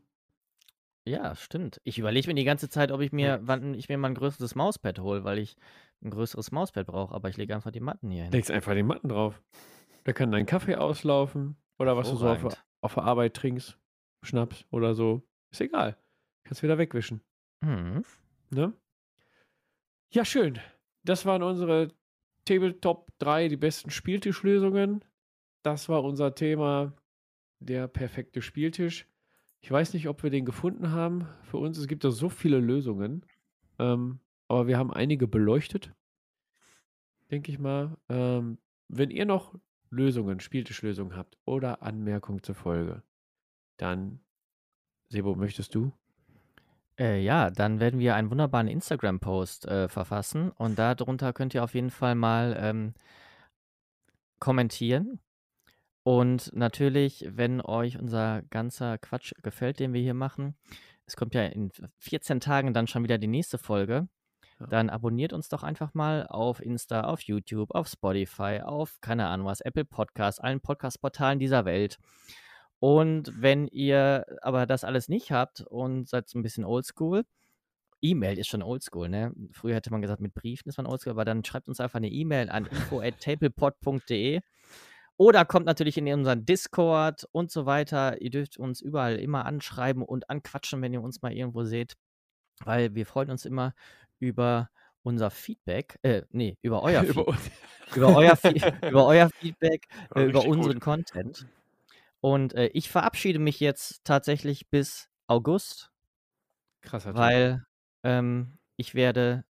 Ja, stimmt. Ich überlege mir die ganze Zeit, ob ich mir, wann ich mir mal ein größeres Mauspad hole, weil ich ein größeres Mauspad brauche, aber ich lege einfach die Matten hier hin. Legst einfach die Matten drauf. Da kann dein Kaffee auslaufen oder was du so auf, auf der Arbeit trinkst. Schnaps oder so. Ist egal. Kannst wieder wegwischen. Mhm. Ne? Ja, schön. Das waren unsere Tabletop 3, die besten Spieltischlösungen. Das war unser Thema, der perfekte Spieltisch. Ich weiß nicht, ob wir den gefunden haben. Für uns, es gibt ja so viele Lösungen. Ähm, aber wir haben einige beleuchtet. Denke ich mal. Ähm, wenn ihr noch Lösungen, Spieltischlösungen habt oder Anmerkungen zur Folge, dann, Sebo, möchtest du? Äh, ja, dann werden wir einen wunderbaren Instagram-Post äh, verfassen und darunter könnt ihr auf jeden Fall mal ähm, kommentieren. Und natürlich, wenn euch unser ganzer Quatsch gefällt, den wir hier machen, es kommt ja in 14 Tagen dann schon wieder die nächste Folge, Ja. dann abonniert uns doch einfach mal auf Insta, auf YouTube, auf Spotify, auf keine Ahnung was, Apple Podcasts, allen Podcast-Portalen dieser Welt. Und wenn ihr aber das alles nicht habt und seid so ein bisschen oldschool, E-Mail ist schon oldschool, ne? Früher hätte man gesagt, mit Briefen ist man oldschool, aber dann schreibt uns einfach eine E-Mail an info.tablepod.de oder kommt natürlich in unseren Discord und so weiter. Ihr dürft uns überall immer anschreiben und anquatschen, wenn ihr uns mal irgendwo seht, weil wir freuen uns immer über unser Feedback, äh, nee, über <laughs> euer Über Feedback, uns. über euer, Fe- <laughs> über euer Feedback, äh, über richtig gut. unseren Content. Und äh, ich verabschiede mich jetzt tatsächlich bis August, Krasser weil ähm, ich werde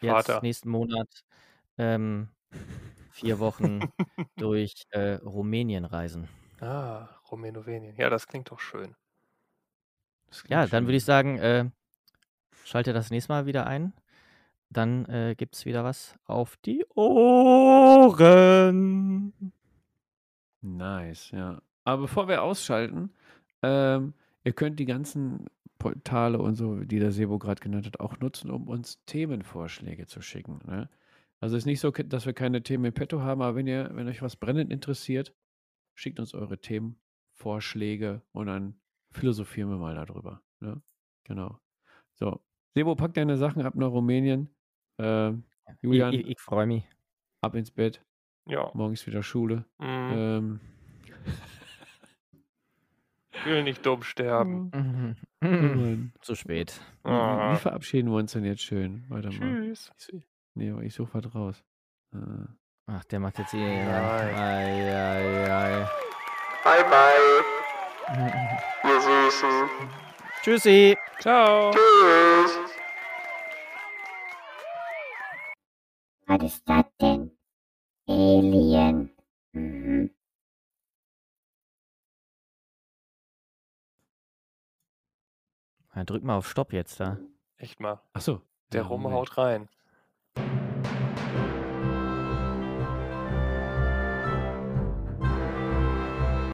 jetzt Vater. nächsten Monat ähm, vier Wochen <laughs> durch äh, Rumänien reisen. Ah, Rumänowenien. Ja, das klingt doch schön. Das Ja, klingt dann würde ich schön. sagen, äh, schalte das nächste Mal wieder ein. Dann äh, gibt es wieder was auf die Ohren. Nice, ja. Aber bevor wir ausschalten, ähm, ihr könnt die ganzen Portale und so, die der Sebo gerade genannt hat, auch nutzen, um uns Themenvorschläge zu schicken. Ne? Also es ist nicht so, dass wir keine Themen im Petto haben, aber wenn ihr, wenn euch was brennend interessiert, schickt uns eure Themenvorschläge und dann philosophieren wir mal darüber. Ne? Genau. So, Sebo, pack deine Sachen ab nach Rumänien. Ähm, Ich, Julian, ich, ich freue mich. ab ins Bett. Ja. Morgen ist wieder Schule. Mm, Ähm, will nicht dumm sterben. Mhm. Mann. <laughs> Zu spät. Wie, wie, Ah, verabschieden wir uns denn jetzt schön? Warte mal. tschüss. Ich, nee, aber ich suche was raus. Äh, Ach, der macht jetzt ei, ei. Bye bye, <laughs> ihr Süßen. Tschüssi. Ciao. Tschüss. Was ist das denn? Alien. Mhm. Ja, drück mal auf Stopp jetzt da. Echt mal. achso. Der Ja, Rum haut rein.